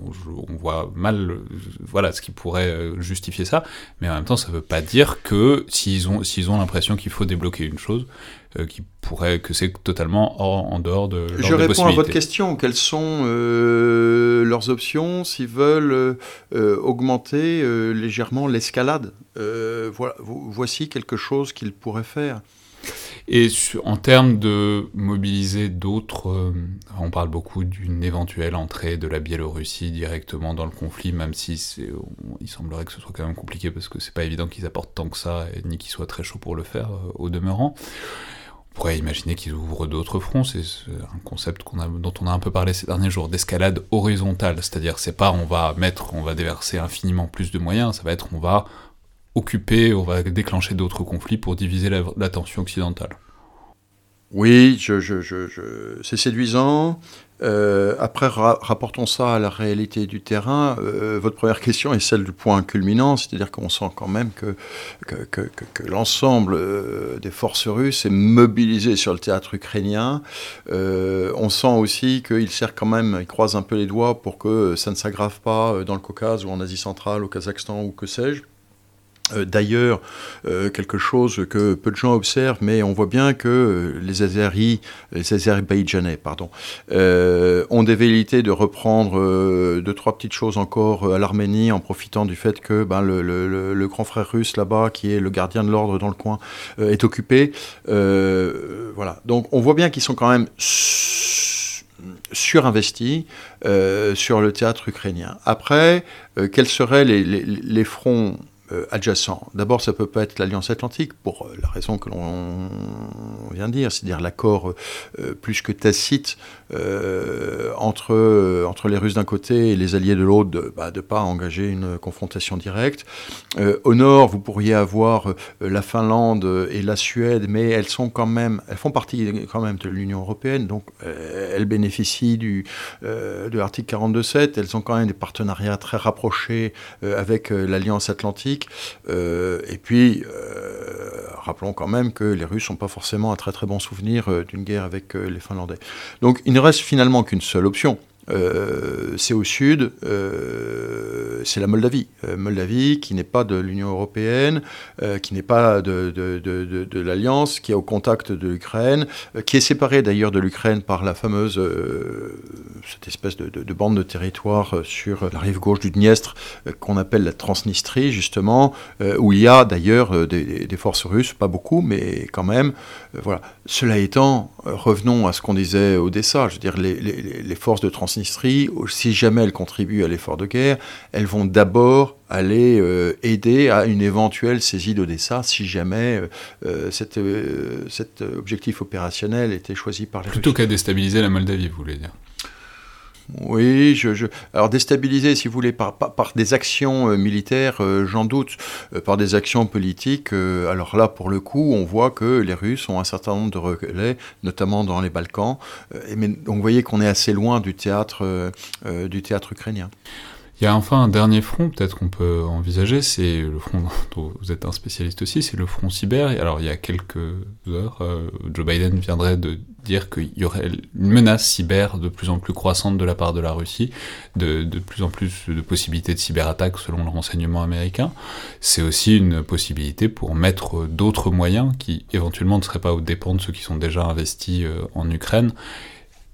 on voit mal voilà, ce qui pourrait euh, justifier ça, mais en même temps, ça ne veut pas dire que s'ils ont, s'ils ont l'impression qu'il faut débloquer une chose, euh, qui pourrait, que c'est totalement en dehors de Je réponds à votre question. Quelles sont euh, leurs options s'ils veulent augmenter légèrement l'escalade? Voilà, Voici quelque chose qu'ils pourraient faire. Et en termes de mobiliser d'autres, euh, on parle beaucoup d'une éventuelle entrée de la Biélorussie directement dans le conflit, même si il semblerait que ce soit quand même compliqué parce que c'est pas évident qu'ils apportent tant que ça, ni qu'ils soient très chauds pour le faire euh, au demeurant. On pourrait imaginer qu'ils ouvrent d'autres fronts, c'est un concept dont on a un peu parlé ces derniers jours, d'escalade horizontale, c'est-à-dire c'est pas on va mettre, on va déverser infiniment plus de moyens, ça va être on va occuper, on va déclencher d'autres conflits pour diviser l'attention occidentale. Oui, c'est séduisant. Euh, après, rapportons ça à la réalité du terrain. Euh, votre première question est celle du point culminant, c'est-à-dire qu'on sent quand même que, l'ensemble euh, des forces russes est mobilisé sur le théâtre ukrainien. on sent aussi qu'il sert quand même, il croise un peu les doigts pour que ça ne s'aggrave pas dans le Caucase ou en Asie centrale, au Kazakhstan ou que sais-je. Euh, d'ailleurs, euh, quelque chose que peu de gens observent, mais on voit bien que euh, les Azeris, les Azerbaïdjanais, pardon, ont des velléités de reprendre deux trois petites choses encore à l'Arménie en profitant du fait que ben, le, grand frère russe là-bas, qui est le gardien de l'ordre dans le coin, est occupé. voilà. Donc on voit bien qu'ils sont quand même surinvestis sur le théâtre ukrainien. Après, quels seraient les fronts euh, adjacents. D'abord, ça peut pas être l'Alliance Atlantique, pour euh, la raison que l'on vient de dire, c'est-à-dire l'accord euh, plus que tacite entre, les Russes d'un côté et les alliés de l'autre, de ne bah, pas engager une confrontation directe. au nord, vous pourriez avoir la Finlande et la Suède, mais elles sont quand même, elles font partie quand même de l'Union européenne, donc elles bénéficient de l'article 42.7, elles ont quand même des partenariats très rapprochés avec l'Alliance Atlantique. Euh, et puis, euh, rappelons quand même que les Russes n'ont pas forcément un très très bon souvenir euh, d'une guerre avec les Finlandais. Donc il ne reste finalement qu'une seule option, euh, c'est au sud, euh, c'est la Moldavie. Euh, Moldavie qui n'est pas de l'Union européenne, qui n'est pas de, de, l'Alliance, qui est au contact de l'Ukraine, qui est séparée d'ailleurs de l'Ukraine par la fameuse, cette espèce de, bande de territoire sur la rive gauche du Dniestre, qu'on appelle la Transnistrie, justement, où il y a d'ailleurs des, forces russes, pas beaucoup, mais quand même. voilà. Cela étant, revenons à ce qu'on disait au Odessa, je veux dire, les, les forces de Transnistrie si jamais elles contribuent à l'effort de guerre, elles vont d'abord aller euh, aider à une éventuelle saisie d'Odessa si jamais euh, euh, cet objectif opérationnel était choisi par les Plutôt qu'à déstabiliser la Moldavie, vous voulez dire Oui, je, alors déstabiliser, si vous voulez, par, des actions euh, militaires, euh, j'en doute, euh, par des actions politiques. alors là, pour le coup, on voit que les Russes ont un certain nombre de relais, notamment dans les Balkans. mais, donc vous voyez qu'on est assez loin du théâtre ukrainien. Il y a enfin un dernier front, peut-être qu'on peut envisager, c'est le front dont vous êtes un spécialiste aussi, c'est le front cyber. Alors il y a quelques heures, euh, Joe Biden viendrait de dire qu'il y aurait une menace cyber de plus en plus croissante de la part de la Russie, de, de plus en plus de possibilités de cyberattaques selon le renseignement américain. C'est aussi une possibilité pour mettre d'autres moyens qui éventuellement ne seraient pas aux dépens de ceux qui sont déjà investis euh, en Ukraine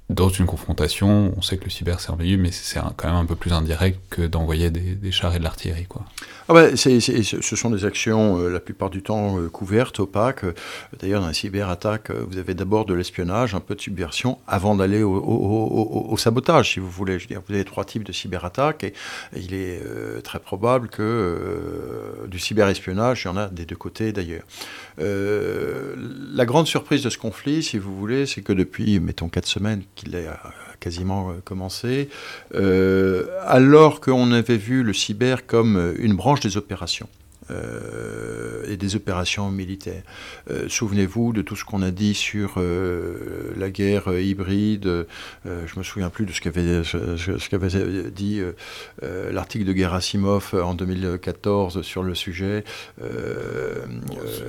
dans une confrontation, on sait que le cyber c'est merveilleux, mais c'est quand même un peu plus indirect que d'envoyer des, chars et de l'artillerie. Quoi. Ah bah, ce sont des actions euh, la plupart du temps euh, couvertes, opaques. D'ailleurs, dans la cyberattaque, euh, vous avez d'abord de l'espionnage, un peu de subversion, avant d'aller au, sabotage, si vous voulez. Je veux dire, vous avez trois types de cyberattaques, et, il est très probable que du cyberespionnage, il y en a des deux côtés d'ailleurs. La grande surprise de ce conflit, si vous voulez, c'est que depuis, mettons, quatre semaines, qu'il a quasiment euh, commencé, euh, alors qu'on avait vu le cyber comme euh, une branche des opérations. Et des opérations militaires. Souvenez-vous de tout ce qu'on a dit sur la guerre hybride. je me souviens plus de ce qu'avait dit l'article de Gerasimov en 2014 sur le sujet.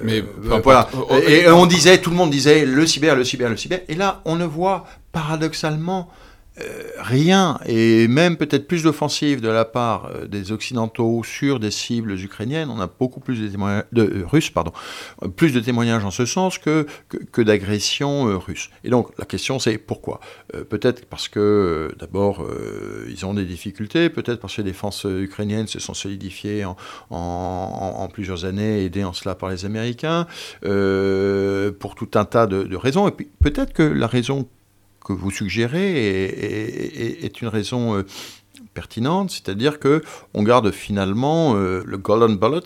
Mais voilà. Oh, oh, et on disait, tout le monde disait le cyber, le cyber, le cyber. Et là, on ne voit paradoxalement, euh, rien, et même peut-être plus d'offensives de la part euh, des Occidentaux sur des cibles ukrainiennes. On a beaucoup plus de témoignages, euh, russes, pardon, plus de témoignages en ce sens que, que, d'agressions russes. Et donc la question c'est pourquoi? Peut-être parce que d'abord ils ont des difficultés, peut-être parce que les défenses ukrainiennes se sont solidifiées en, plusieurs années, aidées en cela par les Américains, pour tout un tas de raisons. Et puis peut-être que la raison que vous suggérez est, une raison euh, pertinente, c'est-à-dire que on garde finalement euh, le golden bullet,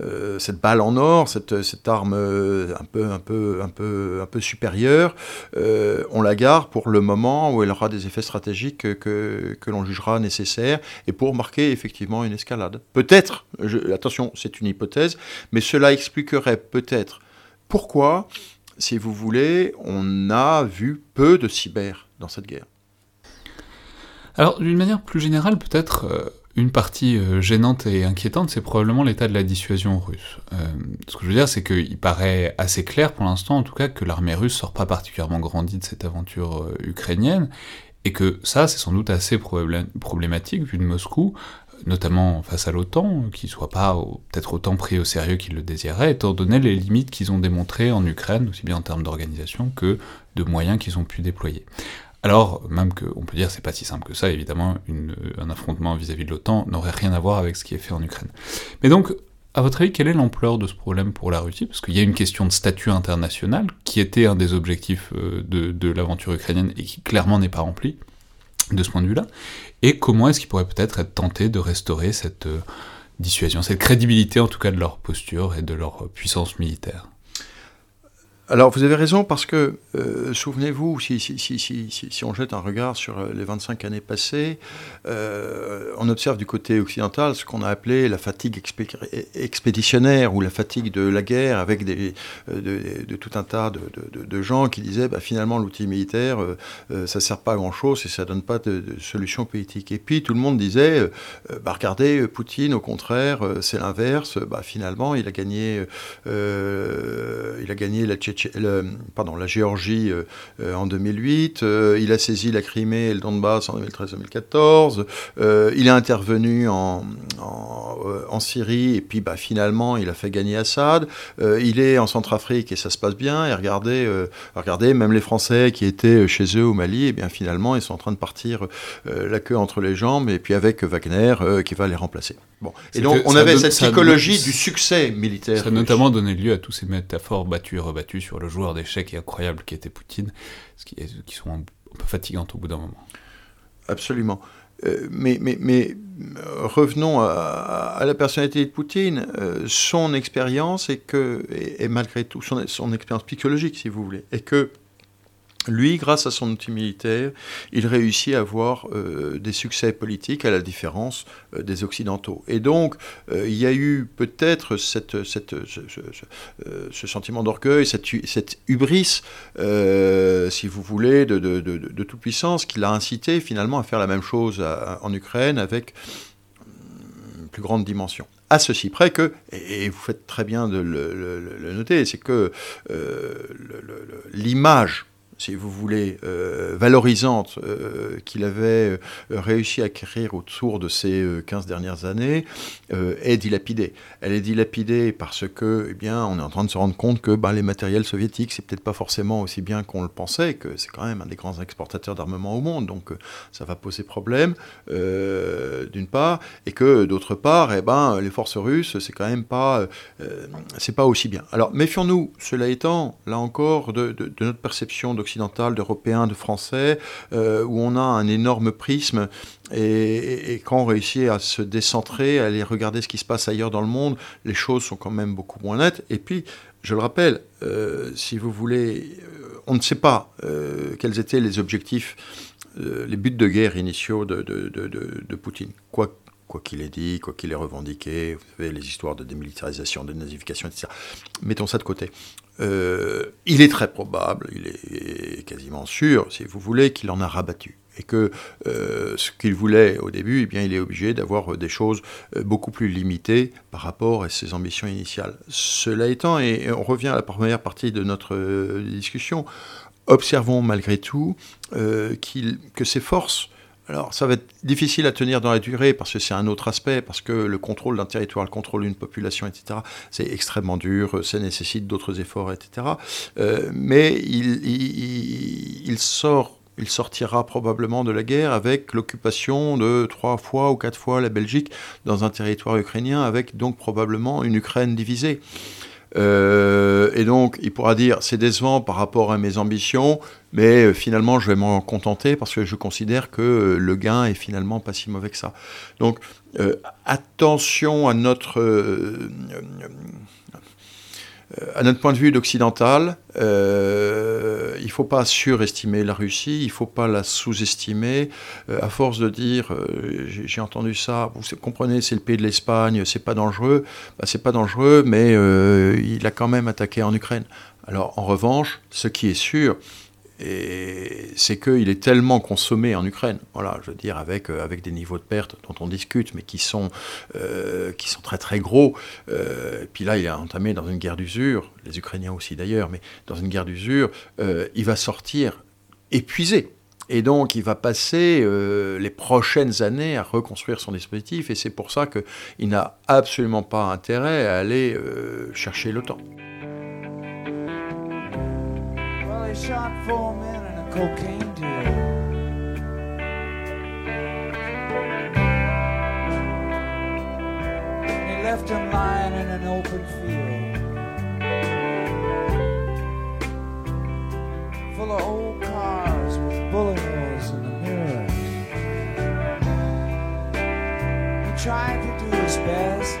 euh, cette balle en or, cette, cette arme un peu un peu un peu un peu supérieure, on la garde pour le moment où elle aura des effets stratégiques que, que l'on jugera nécessaires et pour marquer effectivement une escalade. Peut-être, attention, c'est une hypothèse, mais cela expliquerait peut-être pourquoi si vous voulez, on a vu peu de cyber dans cette guerre. Alors, d'une manière plus générale, peut-être, euh, une partie euh, gênante et inquiétante, c'est probablement l'état de la dissuasion russe. Euh, ce que je veux dire, c'est qu'il paraît assez clair pour l'instant, en tout cas, que l'armée russe sort pas particulièrement grandie de cette aventure ukrainienne, et que ça, c'est sans doute assez problématique vu de Moscou, notamment face à l'OTAN, qui soit pas peut-être autant pris au sérieux qu'ils le désiraient, étant donné les limites qu'ils ont démontrées en Ukraine, aussi bien en termes d'organisation que de moyens qu'ils ont pu déployer. Alors, même qu'on peut dire c'est pas si simple que ça, évidemment, un affrontement vis-à-vis de l'OTAN n'aurait rien à voir avec ce qui est fait en Ukraine. Mais donc, à votre avis, quelle est l'ampleur de ce problème pour la Russie? Parce qu'il y a une question de statut international, qui était un des objectifs euh, de, de l'aventure ukrainienne et qui clairement n'est pas rempli de ce point de vue-là, et comment est-ce qu'ils pourraient peut-être être tentés de restaurer cette euh, dissuasion, cette crédibilité en tout cas de leur posture et de leur puissance militaire alors vous avez raison parce que, euh, souvenez-vous, si, si, on jette un regard sur euh, les 25 années passées, euh, on observe du côté occidental ce qu'on a appelé la fatigue expéditionnaire ou la fatigue de la guerre avec des, de, tout un tas de, de, gens qui disaient bah, finalement l'outil militaire, ça ne sert pas à grand-chose et ça ne donne pas de, solution politique. Et puis tout le monde disait, bah, regardez, Poutine au contraire, c'est l'inverse, bah, finalement il a gagné, il a gagné la Tchétchénie pardon, la Géorgie euh, euh, en 2008, euh, il a saisi la Crimée et le Donbass en 2013-2014, il est intervenu en, en, Syrie et puis bah, finalement il a fait gagner Assad, il est en Centrafrique et ça se passe bien, et regardez, regardez même les Français qui étaient chez eux au Mali, et eh bien finalement ils sont en train de partir la queue entre les jambes et puis avec Wagner qui va les remplacer. Bon. Et donc on avait cette psychologie du succès militaire. Ça a notamment donné lieu à tous ces métaphores battues et rebattues sur le joueur d'échecs incroyable qui était Poutine, ce qui, qui sont un, peu fatigantes au bout d'un moment. Absolument. Euh, mais, mais, mais, revenons à, la personnalité de Poutine. Euh, son expérience que, et, malgré tout, son, son expérience psychologique, si vous voulez, est que lui, grâce à son outil militaire, il réussit à avoir euh, des succès politiques à la différence euh, des Occidentaux. Et donc, euh, il y a eu peut-être cette, ce, sentiment d'orgueil, cette, cette hubris, si vous voulez, de, de, de, toute puissance qui l'a incité finalement à faire la même chose en Ukraine avec une plus grande dimension à ceci près que, et vous faites très bien de le noter, c'est que l'image si vous voulez, euh, valorisante euh, qu'il avait euh, réussi à acquérir autour de ces 15 dernières années est dilapidée. Elle est dilapidée parce que, eh bien, on est en train de se rendre compte que ben, les matériels soviétiques, c'est peut-être pas forcément aussi bien qu'on le pensait, que c'est quand même un des grands exportateurs d'armement au monde, donc ça va poser problème, d'une part, et que d'autre part, eh ben, les forces russes, c'est quand même pas, c'est pas aussi bien. Alors, méfions-nous, cela étant, là encore, de, de notre perception d'Occident d'Européens, de Français, euh, où on a un énorme prisme. Et, quand on réussit à se décentrer, à aller regarder ce qui se passe ailleurs dans le monde, les choses sont quand même beaucoup moins nettes. Et puis, je le rappelle, euh, si vous voulez, euh, on ne sait pas quels étaient les objectifs, les buts de guerre initiaux de, Poutine. Quoi quoi qu'il ait dit, quoi qu'il ait revendiqué, vous savez, les histoires de démilitarisation, de nazification, etc. Mettons ça de côté. Euh, il est très probable, il est quasiment sûr, si vous voulez, qu'il en a rabattu. Et que euh, ce qu'il voulait au début, eh bien, il est obligé d'avoir des choses euh, beaucoup plus limitées par rapport à ses ambitions initiales. Cela étant, et on revient à la première partie de notre discussion, observons malgré tout que ses forces alors, ça va être difficile à tenir dans la durée parce que c'est un autre aspect, parce que le contrôle d'un territoire, le contrôle d'une population, etc., c'est extrêmement dur, ça nécessite d'autres efforts, etc. Euh, mais il, il, sort il sortira probablement de la guerre avec l'occupation de trois fois ou quatre fois la Belgique dans un territoire ukrainien, avec donc probablement une Ukraine divisée. Euh, et donc, il pourra dire, c'est décevant par rapport à mes ambitions, mais euh, finalement, je vais m'en contenter parce que je considère que euh, le gain est finalement pas si mauvais que ça. Donc, attention à notre à notre point de vue d'occidental, euh, il ne faut pas surestimer la Russie, il ne faut pas la sous-estimer. Euh, à force de dire, j'ai entendu ça, vous comprenez, c'est le pays de l'Espagne, c'est pas dangereux, bah, c'est pas dangereux, mais il a quand même attaqué en Ukraine. Alors en revanche, ce qui est sûr, et c'est qu'il est tellement consommé en Ukraine, voilà, je veux dire, avec, euh, avec des niveaux de perte dont on discute, mais qui sont, euh, qui sont très très gros. Euh, puis là, il est entamé dans une guerre d'usure, les Ukrainiens aussi d'ailleurs, mais dans une guerre d'usure, il va sortir épuisé. Et donc, il va passer les prochaines années à reconstruire son dispositif, et c'est pour ça qu'il n'a absolument pas intérêt à aller chercher l'OTAN. They shot four men in a cocaine deal. And he left him lying in an open field. Full of old cars with bullet holes in the mirrors. He tried to do his best,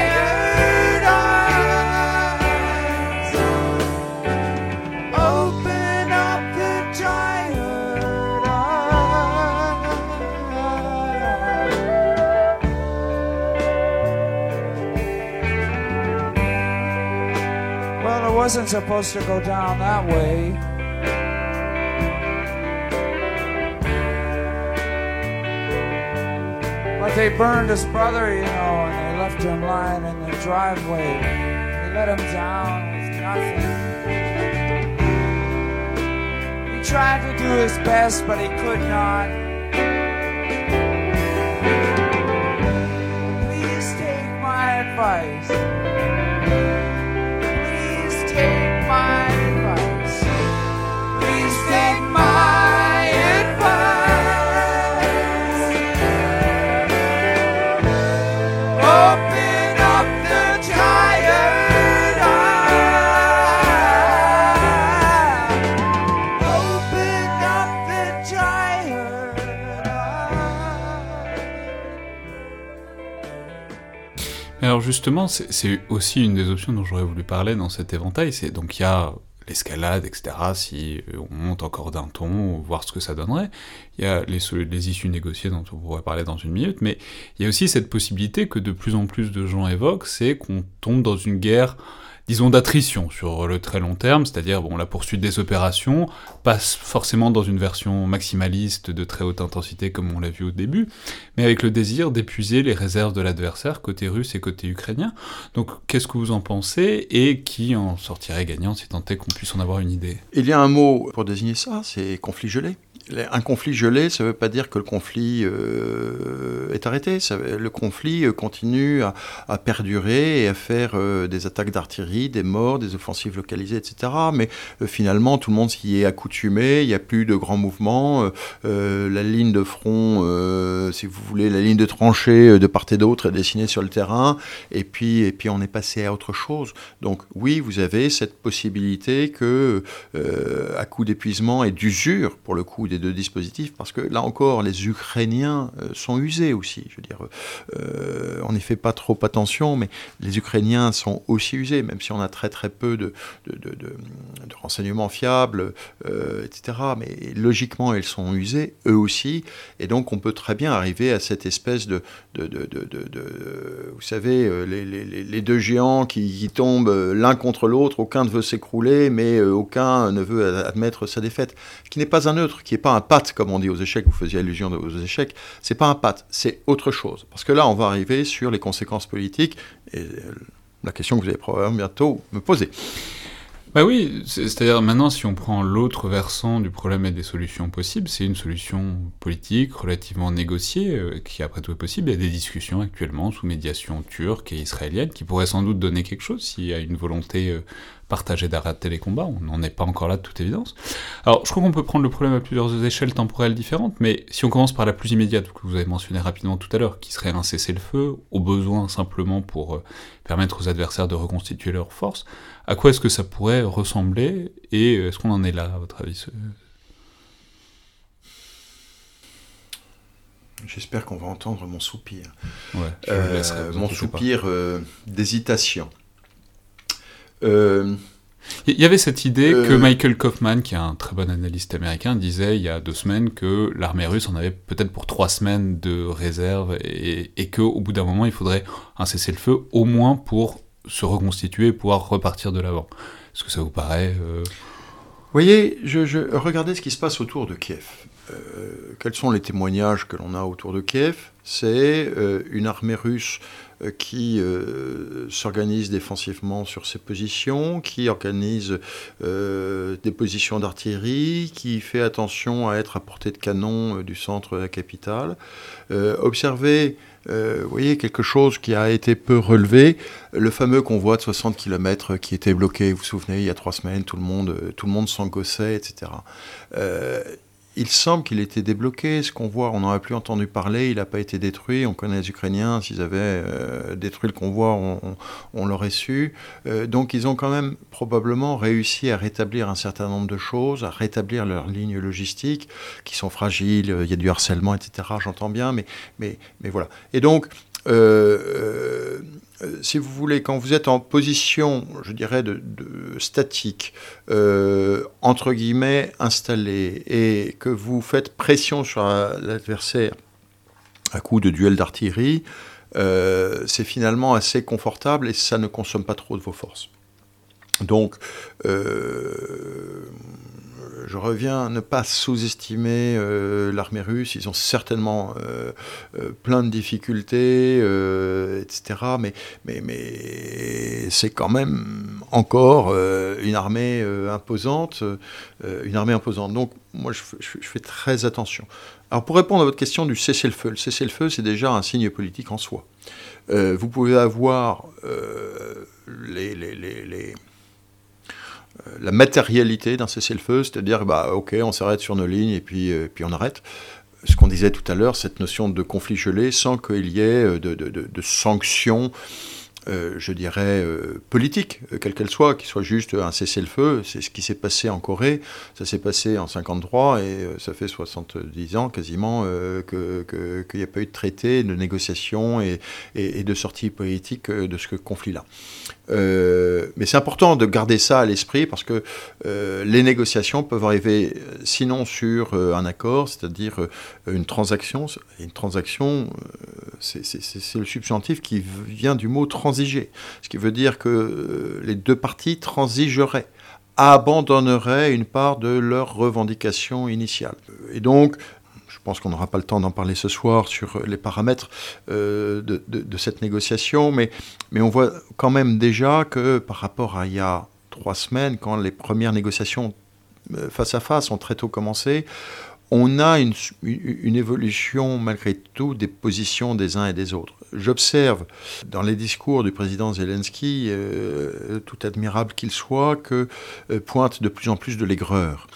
wasn't supposed to go down that way. But they burned his brother, you know, and they left him lying in the driveway. They let him down with nothing. He tried to do his best, but he could not. Please take my advice. Alors justement, c'est aussi une des options dont j'aurais voulu parler dans cet éventail. C'est donc il y a l'escalade, etc. Si on monte encore d'un ton, voir ce que ça donnerait. Il y a les, les, issues négociées dont on pourrait parler dans une minute, mais il y a aussi cette possibilité que de plus en plus de gens évoquent, c'est qu'on tombe dans une guerre disons, d'attrition sur le très long terme, c'est-à-dire bon, la poursuite des opérations passe forcément dans une version maximaliste de très haute intensité comme on l'a vu au début, mais avec le désir d'épuiser les réserves de l'adversaire côté russe et côté ukrainien. Donc qu'est-ce que vous en pensez et qui en sortirait gagnant si tant est qu'on puisse en avoir une idée? Il y a un mot pour désigner ça, c'est conflit gelé un conflit gelé, ça ne veut pas dire que le conflit euh, est arrêté. le conflit euh, continue à, perdurer et à faire euh, des attaques d'artillerie, des morts, des offensives localisées, etc. Mais finalement, tout le monde s'y est accoutumé. Il n'y a plus de grands mouvements. la ligne de front, si vous voulez, la ligne de tranchée de part et d'autre est dessinée sur le terrain. Et puis, et puis, on est passé à autre chose. Donc, oui, vous avez cette possibilité que, à coup d'épuisement et d'usure, pour le coup, des deux dispositifs, parce que là encore, les Ukrainiens euh, sont usés aussi. Je veux dire, euh, on n'y fait pas trop attention, mais les Ukrainiens sont aussi usés, même si on a très très peu de, de, de, renseignements fiables, euh, etc. Mais logiquement, ils sont usés, eux aussi, et donc on peut très bien arriver à cette espèce de, de, vous savez, les, les, deux géants qui, tombent l'un contre l'autre, aucun ne veut s'écrouler, mais aucun ne veut admettre sa défaite, qui n'est pas un neutre, qui n'est pas un pâte, comme on dit aux échecs, vous faisiez allusion aux échecs, c'est pas un pâte, c'est autre chose. Parce que là, on va arriver sur les conséquences politiques, et euh, la question que vous allez probablement bientôt me poser. Bah oui, c'est-à-dire maintenant, si on prend l'autre versant du problème et des solutions possibles, c'est une solution politique relativement négociée, euh, qui après tout est possible. Il y a des discussions actuellement sous médiation turque et israélienne qui pourraient sans doute donner quelque chose s'il y a une volonté euh, partager d'arrêter les combats, on n'en est pas encore là de toute évidence. Alors je crois qu'on peut prendre le problème à plusieurs échelles temporelles différentes, mais si on commence par la plus immédiate, que vous avez mentionné rapidement tout à l'heure, qui serait un cessez-le-feu, au besoin simplement pour euh, permettre aux adversaires de reconstituer leurs forces, à quoi est-ce que ça pourrait ressembler, et est-ce qu'on en est là, à votre avis J'espère qu'on va entendre mon soupir. Ouais, euh, mon soupir euh, d'hésitation. Euh, il y avait cette idée que Michael Kaufman, qui est un très bon analyste américain, disait il y a deux semaines que l'armée russe en avait peut-être pour trois semaines de réserve et, et qu'au bout d'un moment il faudrait un cessez-le-feu au moins pour se reconstituer pouvoir repartir de l'avant. Est-ce que ça vous paraît euh, Vous voyez, je, regardez ce qui se passe autour de Kiev. quels sont les témoignages que l'on a autour de Kiev? C'est une armée russe euh, qui euh, s'organise défensivement sur ses positions, qui organise euh, des positions d'artillerie, qui fait attention à être à portée de canon du centre de la capitale. observez vous voyez, quelque chose qui a été peu relevé, le fameux convoi de 60 km qui était bloqué, vous vous souvenez, il y a trois semaines, tout le monde, tout le monde s'engossait, etc il semble qu'il était débloqué. Ce qu'on voit, on n'en a plus entendu parler. Il n'a pas été détruit. On connaît les Ukrainiens. S'ils avaient euh, détruit le convoi, on, l'aurait su. Euh, donc, ils ont quand même probablement réussi à rétablir un certain nombre de choses, à rétablir leurs lignes logistiques qui sont fragiles. Il y a du harcèlement, etc. J'entends bien, mais, voilà. Et donc, euh, euh, si vous voulez, quand vous êtes en position, je dirais, de, statique, euh, entre guillemets, installée, et que vous faites pression sur l'adversaire à coup de duel d'artillerie, euh, c'est finalement assez confortable et ça ne consomme pas trop de vos forces. Donc, je reviens ne pas sous-estimer euh, l'armée russe. Ils ont certainement euh, euh, plein de difficultés, etc. Mais, c'est quand même encore une armée imposante. une armée imposante. Donc, moi, je, fais très attention. Alors, pour répondre à votre question du cessez-le-feu, le cessez-le-feu, c'est déjà un signe politique en soi. vous pouvez avoir les, les, les la matérialité d'un cessez-le-feu, c'est-à-dire, bah, ok, on s'arrête sur nos lignes et puis, euh, puis on arrête. Ce qu'on disait tout à l'heure, cette notion de conflit gelé sans qu'il y ait euh, de, sanctions euh, je dirais, euh, politique, euh, quelle qu'elle soit, qui soit juste un cessez-le-feu. C'est ce qui s'est passé en Corée. Ça s'est passé en 53 et ça fait 70 ans quasiment qu'il n'y a pas eu de traité, de négociation et, et, de sortie politique de ce conflit-là. mais c'est important de garder ça à l'esprit parce que les négociations peuvent arriver sinon sur un accord, c'est-à-dire une transaction. Une transaction, c'est le substantif qui vient du mot transaction ce qui veut dire que euh, les deux parties transigeraient, abandonneraient une part de leurs revendications initiales. Et donc, je pense qu'on n'aura pas le temps d'en parler ce soir sur les paramètres euh, de, cette négociation, mais, mais on voit quand même déjà que par rapport à il y a trois semaines, quand les premières négociations euh, face à face ont très tôt commencé, on a une, évolution malgré tout des positions des uns et des autres. J'observe dans les discours du président Zelensky, euh, tout admirable qu'il soit, que euh, pointe de plus en plus de l'aigreur.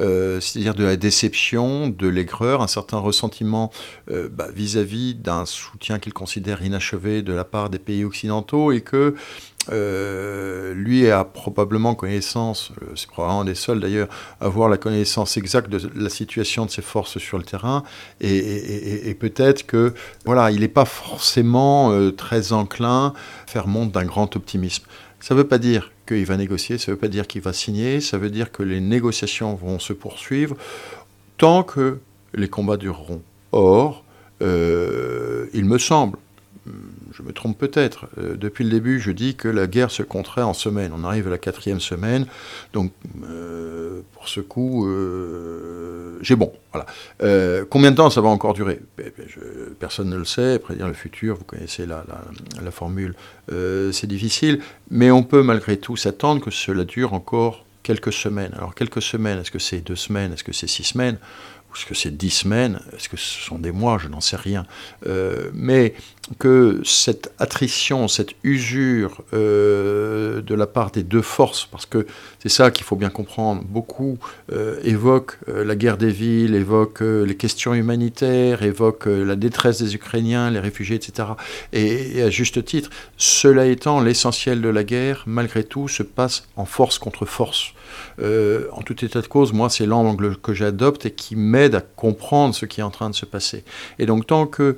Euh, c'est-à-dire de la déception, de l'aigreur, un certain ressentiment bah, vis-à-vis d'un soutien qu'il considère inachevé de la part des pays occidentaux et que euh, lui a probablement connaissance, euh, c'est probablement des seuls d'ailleurs, avoir la connaissance exacte de la situation de ses forces sur le terrain, et, peut-être que voilà, il n'est pas forcément euh, très enclin à faire montre d'un grand optimisme. Ça ne veut pas dire qu'il va négocier, ça ne veut pas dire qu'il va signer, ça veut dire que les négociations vont se poursuivre tant que les combats dureront. Or, il me semble, je me trompe peut-être. Euh, depuis le début, je dis que la guerre se compterait en semaines. On arrive à la quatrième semaine, donc euh, pour ce coup, euh, j'ai bon. Voilà. combien de temps ça va encore durer? Ben, ben, Personne ne le sait. Prédire le futur, vous connaissez la formule, c'est difficile, mais on peut malgré tout s'attendre que cela dure encore quelques semaines. Alors quelques semaines, est-ce que c'est deux semaines, est-ce que c'est six semaines? Est-ce que c'est dix semaines? Est-ce que ce sont des mois? Je n'en sais rien. Euh, mais que cette attrition, cette usure euh, de la part des deux forces, parce que c'est ça qu'il faut bien comprendre, beaucoup euh, évoquent la guerre des villes, évoquent les questions humanitaires, évoquent la détresse des Ukrainiens, les réfugiés, etc. Et, et à juste titre, cela étant, l'essentiel de la guerre, malgré tout, se passe en force contre force. Euh, en tout état de cause, moi, c'est l'angle que j'adopte et qui m'aide à comprendre ce qui est en train de se passer. Et donc, tant que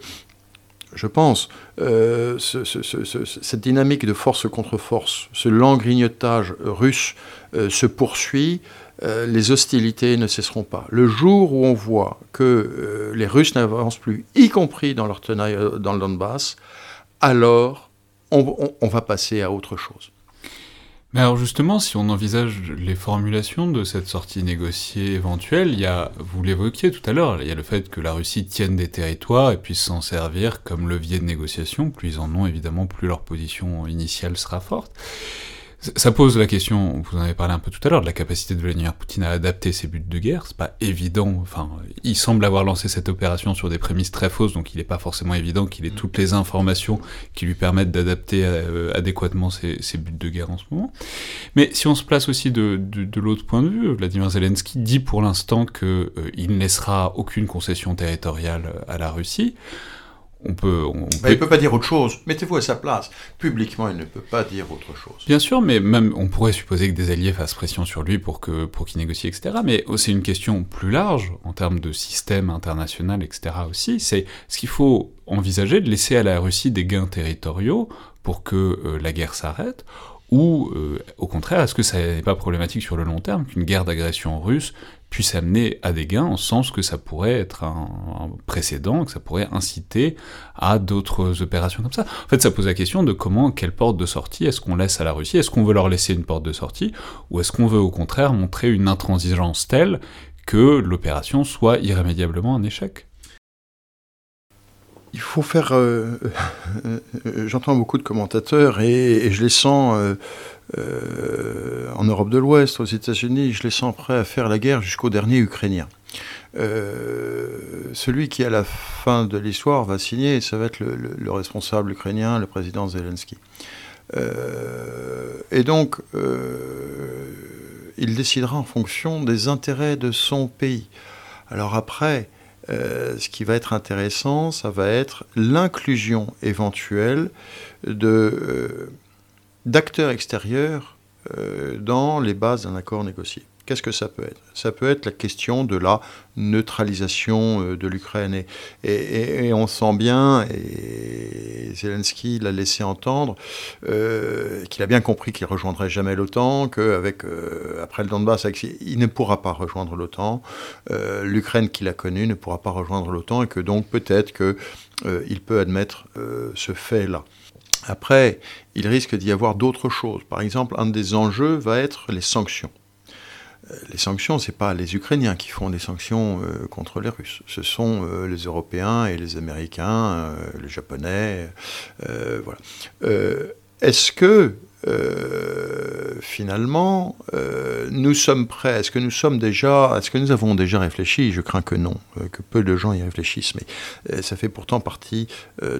je pense, euh, cette dynamique de force contre force, ce lent grignotage russe euh, se poursuit, les hostilités ne cesseront pas. Le jour où on voit que les Russes n'avancent plus, y compris dans leur tenaille dans le Donbass, alors on va passer à autre chose. Alors justement, si on envisage les formulations de cette sortie négociée éventuelle, il y a, vous l'évoquiez tout à l'heure, il y a le fait que la Russie tienne des territoires et puisse s'en servir comme levier de négociation, plus ils en ont évidemment, plus leur position initiale sera forte. Ça pose la question, vous en avez parlé un peu tout à l'heure, de la capacité de Vladimir Poutine à adapter ses buts de guerre. C'est pas évident. Enfin, il semble avoir lancé cette opération sur des prémices très fausses, donc il n'est pas forcément évident qu'il ait toutes les informations qui lui permettent d'adapter euh, adéquatement ses, buts de guerre en ce moment. Mais si on se place aussi de, l'autre point de vue, Vladimir Zelensky dit pour l'instant qu'il euh, ne laissera aucune concession territoriale à la Russie on peut. Il ne peut pas dire autre chose. Mettez-vous à sa place. Publiquement, il ne peut pas dire autre chose. Bien sûr, mais même on pourrait supposer que des alliés fassent pression sur lui pour que pour qu'il négocie, etc. Mais c'est une question plus large en termes de système international, etc. Aussi, c'est ce qu'il faut envisager de laisser à la Russie des gains territoriaux pour que euh, la guerre s'arrête ou euh, au contraire, est-ce que ça n'est pas problématique sur le long terme qu'une guerre d'agression russe puisse amener à des gains, en sens que ça pourrait être un, précédent, que ça pourrait inciter à d'autres opérations comme ça? En fait, ça pose la question de comment, quelle porte de sortie est-ce qu'on laisse à la Russie? Est-ce qu'on veut leur laisser une porte de sortie, ou est-ce qu'on veut au contraire montrer une intransigeance telle que l'opération soit irrémédiablement un échec? Il faut faire. Euh, euh, j'entends beaucoup de commentateurs et, je les sens euh, en Europe de l'Ouest, aux États-Unis, je les sens prêts à faire la guerre jusqu'au dernier Ukrainien. celui qui, à la fin de l'histoire, va signer, ça va être le, responsable ukrainien, le président Zelensky. et donc, il décidera en fonction des intérêts de son pays. Alors après, ce qui va être intéressant, ça va être l'inclusion éventuelle d'acteurs extérieurs dans les bases d'un accord négocié. Qu'est-ce que ça peut être? Ça peut être la question de la neutralisation euh, de l'Ukraine. Et, on sent bien, et Zelensky l'a laissé entendre, euh, qu'il a bien compris qu'il rejoindrait jamais l'OTAN, qu'avec euh, le Donbass, il ne pourra pas rejoindre l'OTAN. L'Ukraine qu'il a connue ne pourra pas rejoindre l'OTAN, et que donc peut-être qu'il peut admettre ce fait-là. Après, il risque d'y avoir d'autres choses. Par exemple, un des enjeux va être les sanctions. Euh, les sanctions, ce n'est pas les Ukrainiens qui font des sanctions euh, contre les Russes. Ce sont euh, les Européens et les Américains, les Japonais. voilà. Est-ce que euh, finalement, euh, nous sommes prêts. Est-ce que nous sommes déjà, est-ce que nous avons déjà réfléchi? Je crains que non, euh, que peu de gens y réfléchissent, mais ça fait pourtant partie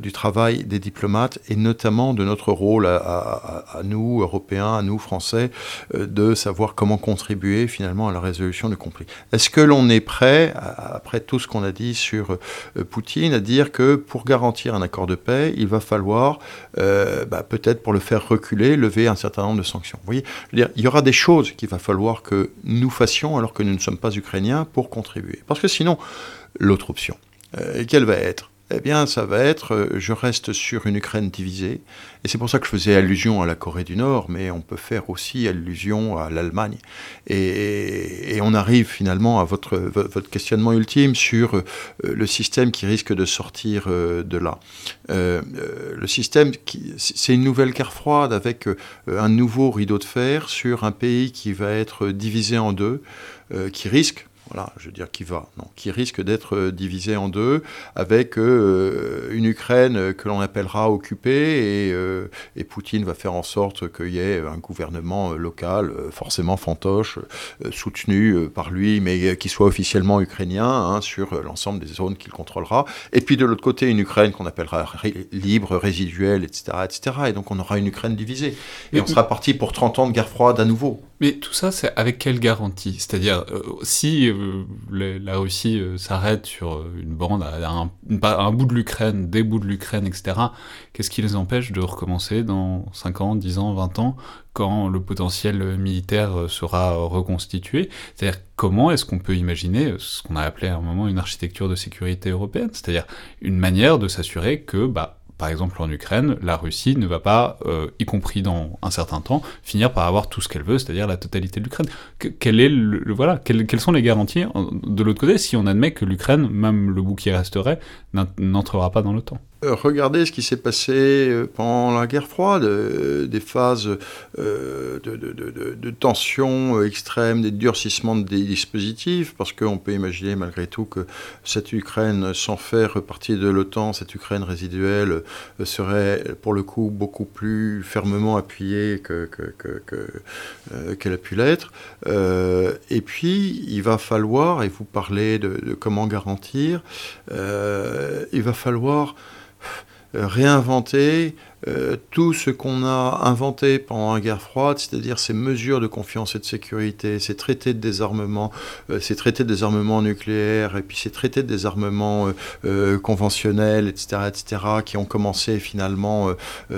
du travail des diplomates et notamment de notre rôle à, nous, Européens, à nous, Français, de savoir comment contribuer finalement à la résolution du conflit. Est-ce que l'on est prêt, après tout ce qu'on a dit sur Poutine, à dire que pour garantir un accord de paix, il va falloir bah, peut-être pour le faire reculer, un certain nombre de sanctions. Il y aura des choses qu'il va falloir que nous fassions alors que nous ne sommes pas ukrainiens pour contribuer. Parce que sinon, l'autre option, euh, quelle va être eh bien, ça va être, euh, je reste sur une Ukraine divisée, et c'est pour ça que je faisais allusion à la Corée du Nord, mais on peut faire aussi allusion à l'Allemagne. Et, on arrive finalement à votre, questionnement ultime sur euh, le système qui risque de sortir euh, de là. le système, c'est une nouvelle guerre froide avec un nouveau rideau de fer sur un pays qui va être divisé en deux, qui risque, voilà, je veux dire qui va, non, qui risque d'être euh, divisé en deux, avec euh, une Ukraine que l'on appellera occupée, et, euh, et, Poutine va faire en sorte qu'il y ait un gouvernement local, forcément fantoche, soutenu par lui, mais qui soit officiellement ukrainien, hein, sur l'ensemble des zones qu'il contrôlera. Et puis de l'autre côté, une Ukraine qu'on appellera libre, résiduelle, etc., etc. Et donc on aura une Ukraine divisée. Et on sera parti pour 30 ans de guerre froide à nouveau. Mais tout ça, c'est avec quelle garantie? C'est-à-dire, si la Russie euh, s'arrête sur euh, une bande, à un, bout de l'Ukraine, des bouts de l'Ukraine, etc., qu'est-ce qui les empêche de recommencer dans 5 ans, 10 ans, 20 ans, quand le potentiel militaire euh, sera reconstitué? C'est-à-dire, comment est-ce qu'on peut imaginer ce qu'on a appelé à un moment une architecture de sécurité européenne? C'est-à-dire une manière de s'assurer que, bah, par exemple en Ukraine, la Russie ne va pas, euh, y compris dans un certain temps, finir par avoir tout ce qu'elle veut, c'est-à-dire la totalité de l'Ukraine. Le, quelles, sont les garanties de l'autre côté si on admet que l'Ukraine, même le bout qui resterait, n'entrera pas dans l'OTAN? euh, regardez ce qui s'est passé euh, pendant la guerre froide, euh, des phases de, de, tension extrême, des durcissements des dispositifs, parce qu'on peut imaginer malgré tout que cette Ukraine sans faire partie de l'OTAN, cette Ukraine résiduelle, serait pour le coup beaucoup plus fermement appuyée qu'elle que, que, a pu l'être. et puis, il va falloir, et vous parlez de, comment garantir, il va falloir euh, réinventer euh, tout ce qu'on a inventé pendant la guerre froide, c'est-à-dire ces mesures de confiance et de sécurité, ces traités de désarmement, euh, ces traités de désarmement nucléaire, et puis ces traités de désarmement conventionnels, etc., etc., qui ont commencé finalement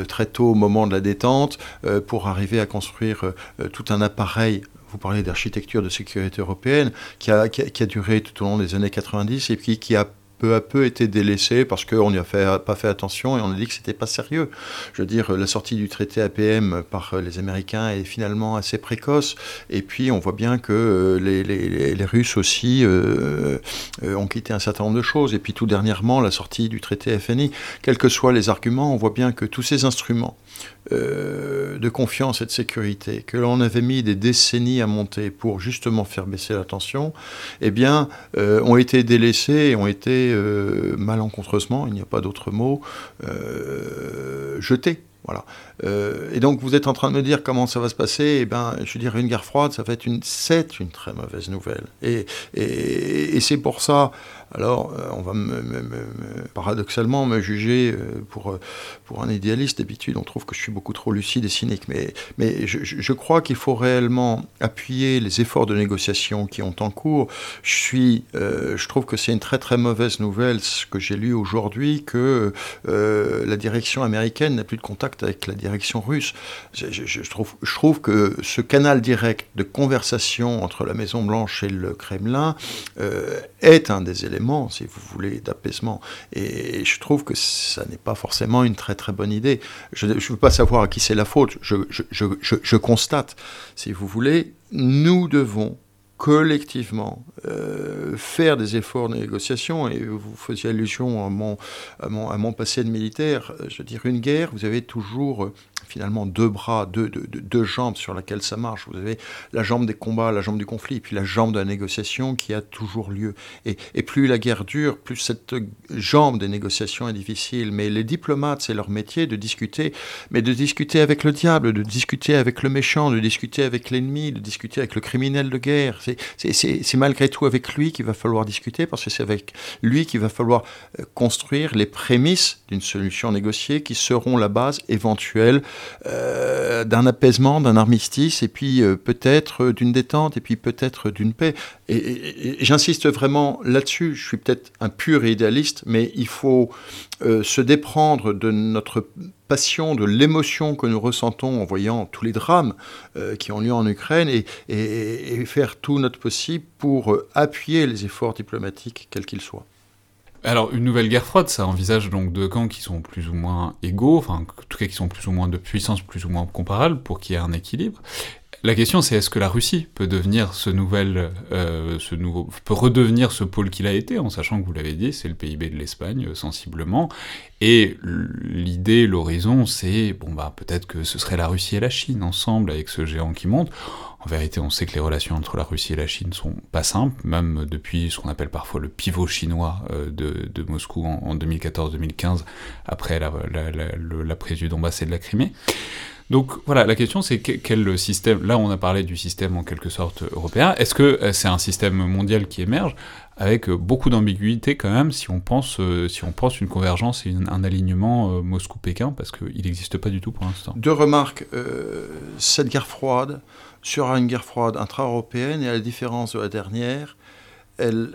très tôt au moment de la détente, pour arriver à construire tout un appareil vous parlez d'architecture de sécurité européenne, qui a, qui, a, duré tout au long des années 90 et puis qui a peu à peu été délaissé parce qu'on n'y a pas fait attention et on a dit que c'était pas sérieux. Je veux dire, la sortie du traité APM par les Américains est finalement assez précoce. Et puis, on voit bien que euh, les Russes aussi euh, euh, ont quitté un certain nombre de choses. Et puis, tout dernièrement, la sortie du traité FNI. Quels que soient les arguments, on voit bien que tous ces instruments euh, de confiance et de sécurité que l'on avait mis des décennies à monter pour justement faire baisser la tension, eh bien, euh, ont été délaissés et ont été euh, malencontreusement, il n'y a pas d'autre mot, jetés Voilà. Et donc vous êtes en train de me dire comment ça va se passer. Eh ben, je dirais une guerre froide, ça va être une, c'est une très mauvaise nouvelle. Et, et c'est pour ça alors euh, on va me, paradoxalement me juger euh, pour, euh, pour un idéaliste. D'habitude, on trouve que je suis beaucoup trop lucide et cynique, mais, mais je, crois qu'il faut réellement appuyer les efforts de négociation qui ont en cours. Je, suis, je trouve que c'est une très très mauvaise nouvelle, ce que j'ai lu aujourd'hui, que la direction américaine n'a plus de contact avec la direction russe. Je, trouve, je trouve que ce canal direct de conversation entre la Maison-Blanche et le Kremlin est un des éléments si vous voulez, d'apaisement. Et je trouve que ça n'est pas forcément une très très bonne idée. Je ne veux pas savoir à qui c'est la faute, je, je, je, je, constate, si vous voulez, nous devons collectivement euh, faire des efforts de négociation, et vous faisiez allusion à mon, à mon, passé de militaire, je veux dire, une guerre, vous avez toujours finalement deux bras, deux, deux, jambes sur lesquelles ça marche. Vous avez la jambe des combats, la jambe du conflit, puis la jambe de la négociation qui a toujours lieu. Et, et plus la guerre dure, plus cette jambe des négociations est difficile. Mais les diplomates, c'est leur métier de discuter, mais de discuter avec le diable, de discuter avec le méchant, de discuter avec l'ennemi, de discuter avec le criminel de guerre. C'est malgré tout avec lui qu'il va falloir discuter, parce que c'est avec lui qu'il va falloir euh, construire les prémices d'une solution négociée qui seront la base éventuelle euh, d'un apaisement, d'un armistice, et puis euh, peut-être d'une détente, et puis peut-être d'une paix. Et, j'insiste vraiment là-dessus. Je suis peut-être un pur idéaliste, mais il faut se déprendre de notre passion, de l'émotion que nous ressentons en voyant tous les drames qui ont lieu en Ukraine et, faire tout notre possible pour appuyer les efforts diplomatiques, quels qu'ils soient. Alors, une nouvelle guerre froide, ça envisage donc deux camps qui sont plus ou moins égaux, enfin, en tout cas qui sont plus ou moins de puissance plus ou moins comparable pour qu'il y ait un équilibre. La question, c'est est-ce que la Russie peut devenir ce nouvel, euh, ce nouveau, peut redevenir ce pôle qu'il a été, en sachant que vous l'avez dit, c'est le PIB de l'Espagne euh, sensiblement. Et l'idée, l'horizon, c'est bon bah peut-être que ce serait la Russie et la Chine ensemble avec ce géant qui monte. En vérité, on sait que les relations entre la Russie et la Chine sont pas simples, même depuis ce qu'on appelle parfois le pivot chinois euh, de, Moscou en, 2014-2015 après la, la, la, prise de la Crimée. Donc voilà, la question c'est quel système, là on a parlé du système en quelque sorte européen, est-ce que euh, c'est un système mondial qui émerge avec euh, beaucoup d'ambiguïté quand même si on pense, euh, si on pense une convergence et un alignement Moscou-Pékin, parce qu'il n'existe pas du tout pour l'instant. Deux remarques. cette guerre froide sera une guerre froide intra-européenne et à la différence de la dernière, elle,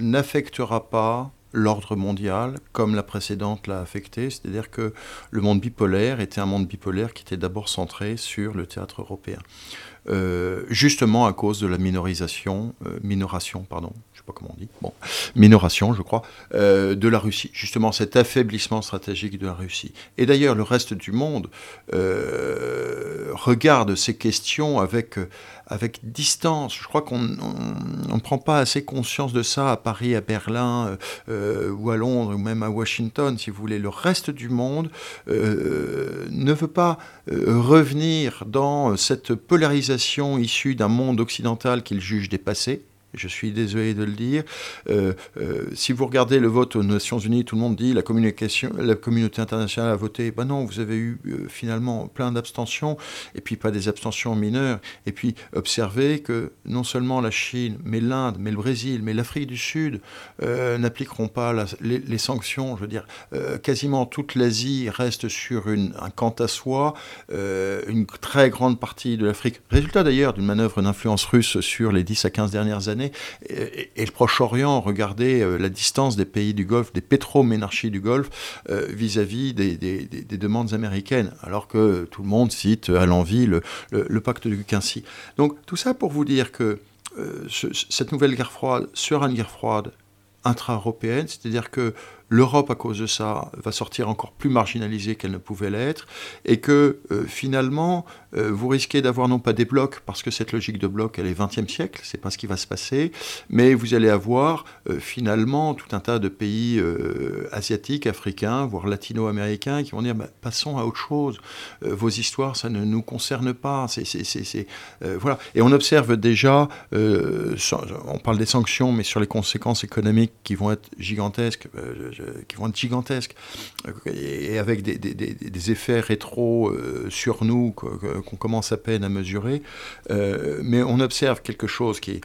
n'affectera pas l'ordre mondial, comme la précédente l'a affecté, c'est-à-dire que le monde bipolaire était un monde bipolaire qui était d'abord centré sur le théâtre européen. Euh, justement à cause de la minorisation, euh, minoration, pardon, je sais pas comment on dit, bon, minoration, je crois, euh, de la Russie. Justement, cet affaiblissement stratégique de la Russie. Et d'ailleurs, le reste du monde regarde ces questions avec avec distance. Je crois qu'on ne prend pas assez conscience de ça à Paris, à Berlin ou à Londres ou même à Washington, si vous voulez. Le reste du monde ne veut pas revenir dans cette polarisation issue d'un monde occidental qu'il juge dépassé, je suis désolé de le dire. Euh, euh, si vous regardez le vote aux Nations Unies, tout le monde dit la communication, la communauté internationale a voté. Ben non, vous avez eu euh, finalement plein d'abstentions, et puis pas des abstentions mineures. Et puis observez que non seulement la Chine, mais l'Inde, mais le Brésil, mais l'Afrique du Sud n'appliqueront pas les, sanctions. Je veux dire, quasiment toute l'Asie reste sur un quant à soi. une très grande partie de l'Afrique, résultat d'ailleurs d'une manœuvre d'influence russe sur les 10 à 15 dernières années et, le Proche-Orient, regardez euh, la distance des pays du Golfe, des pétroménarchies du Golfe euh, vis-à-vis des, demandes américaines, alors que tout le monde cite à l'envie le, pacte de Quincy. Donc tout ça pour vous dire que euh, cette nouvelle guerre froide sera une guerre froide intra-européenne, c'est-à-dire que l'Europe, à cause de ça, va sortir encore plus marginalisée qu'elle ne pouvait l'être, et que euh, finalement, euh, vous risquez d'avoir non pas des blocs, parce que cette logique de bloc, elle est 20e siècle, c'est pas ce qui va se passer, mais vous allez avoir euh, finalement tout un tas de pays asiatiques, africains, voire latino-américains, qui vont dire bah, passons à autre chose, vos histoires, ça ne nous concerne pas, c'est, voilà. Et on observe déjà, on parle des sanctions, mais sur les conséquences économiques qui vont être gigantesques qui vont être gigantesques, et avec des, effets rétro sur nous qu'on commence à peine à mesurer. mais on observe quelque chose qui est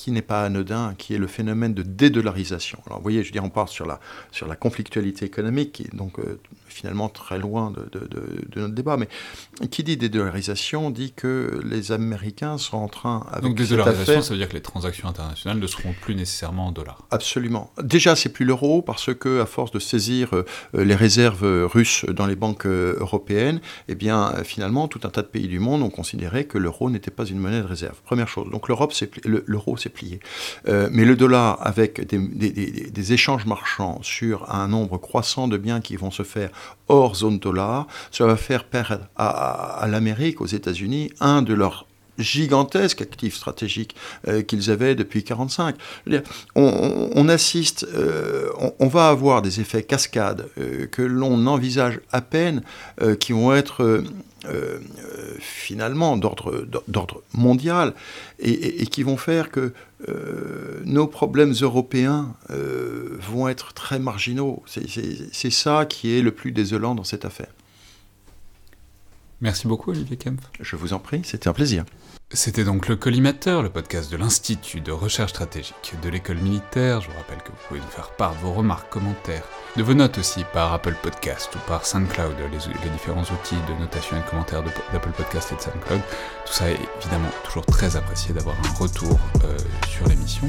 qui n'est pas anodin, qui est le phénomène de dédollarisation. Alors vous voyez, je veux dire, on part sur la, sur la conflictualité économique, qui est donc euh, finalement très loin de, de, notre débat, mais qui dit dédollarisation dit que les Américains sont en train... Avec donc dédollarisation, ça veut dire que les transactions internationales ne seront plus nécessairement en dollars Absolument. Déjà, c'est plus l'euro, parce que à force de saisir euh, les réserves russes dans les banques euh, européennes, eh bien, finalement, tout un tas de pays du monde ont considéré que l'euro n'était pas une monnaie de réserve. Première chose. Donc l'Europe, l'euro, c'est plié. Euh, mais le dollar, avec des, échanges marchands sur un nombre croissant de biens qui vont se faire hors zone dollar, ça va faire perdre à, l'Amérique, aux États-Unis, un de leurs gigantesques actifs stratégiques euh, qu'ils avaient depuis 1945. On, assiste, euh, on, va avoir des effets cascades que l'on envisage à peine, qui vont être euh, euh, finalement d'ordre mondial et, qui vont faire que euh, nos problèmes européens vont être très marginaux. C'est ça qui est le plus désolant dans cette affaire. Merci beaucoup Olivier Kempf. Je vous en prie, c'était un plaisir. C'était donc le Collimateur, le podcast de l'Institut de recherche stratégique de l'école militaire. Je vous rappelle que vous pouvez nous faire part de vos remarques, commentaires, de vos notes aussi par Apple Podcast ou par SoundCloud, les, différents outils de notation et de commentaires d'Apple Podcast et de SoundCloud. Tout ça est évidemment toujours très apprécié d'avoir un retour euh, sur l'émission.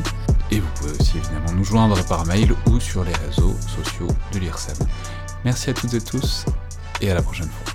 Et vous pouvez aussi évidemment nous joindre par mail ou sur les réseaux sociaux de l'IRSEM. Merci à toutes et tous et à la prochaine fois.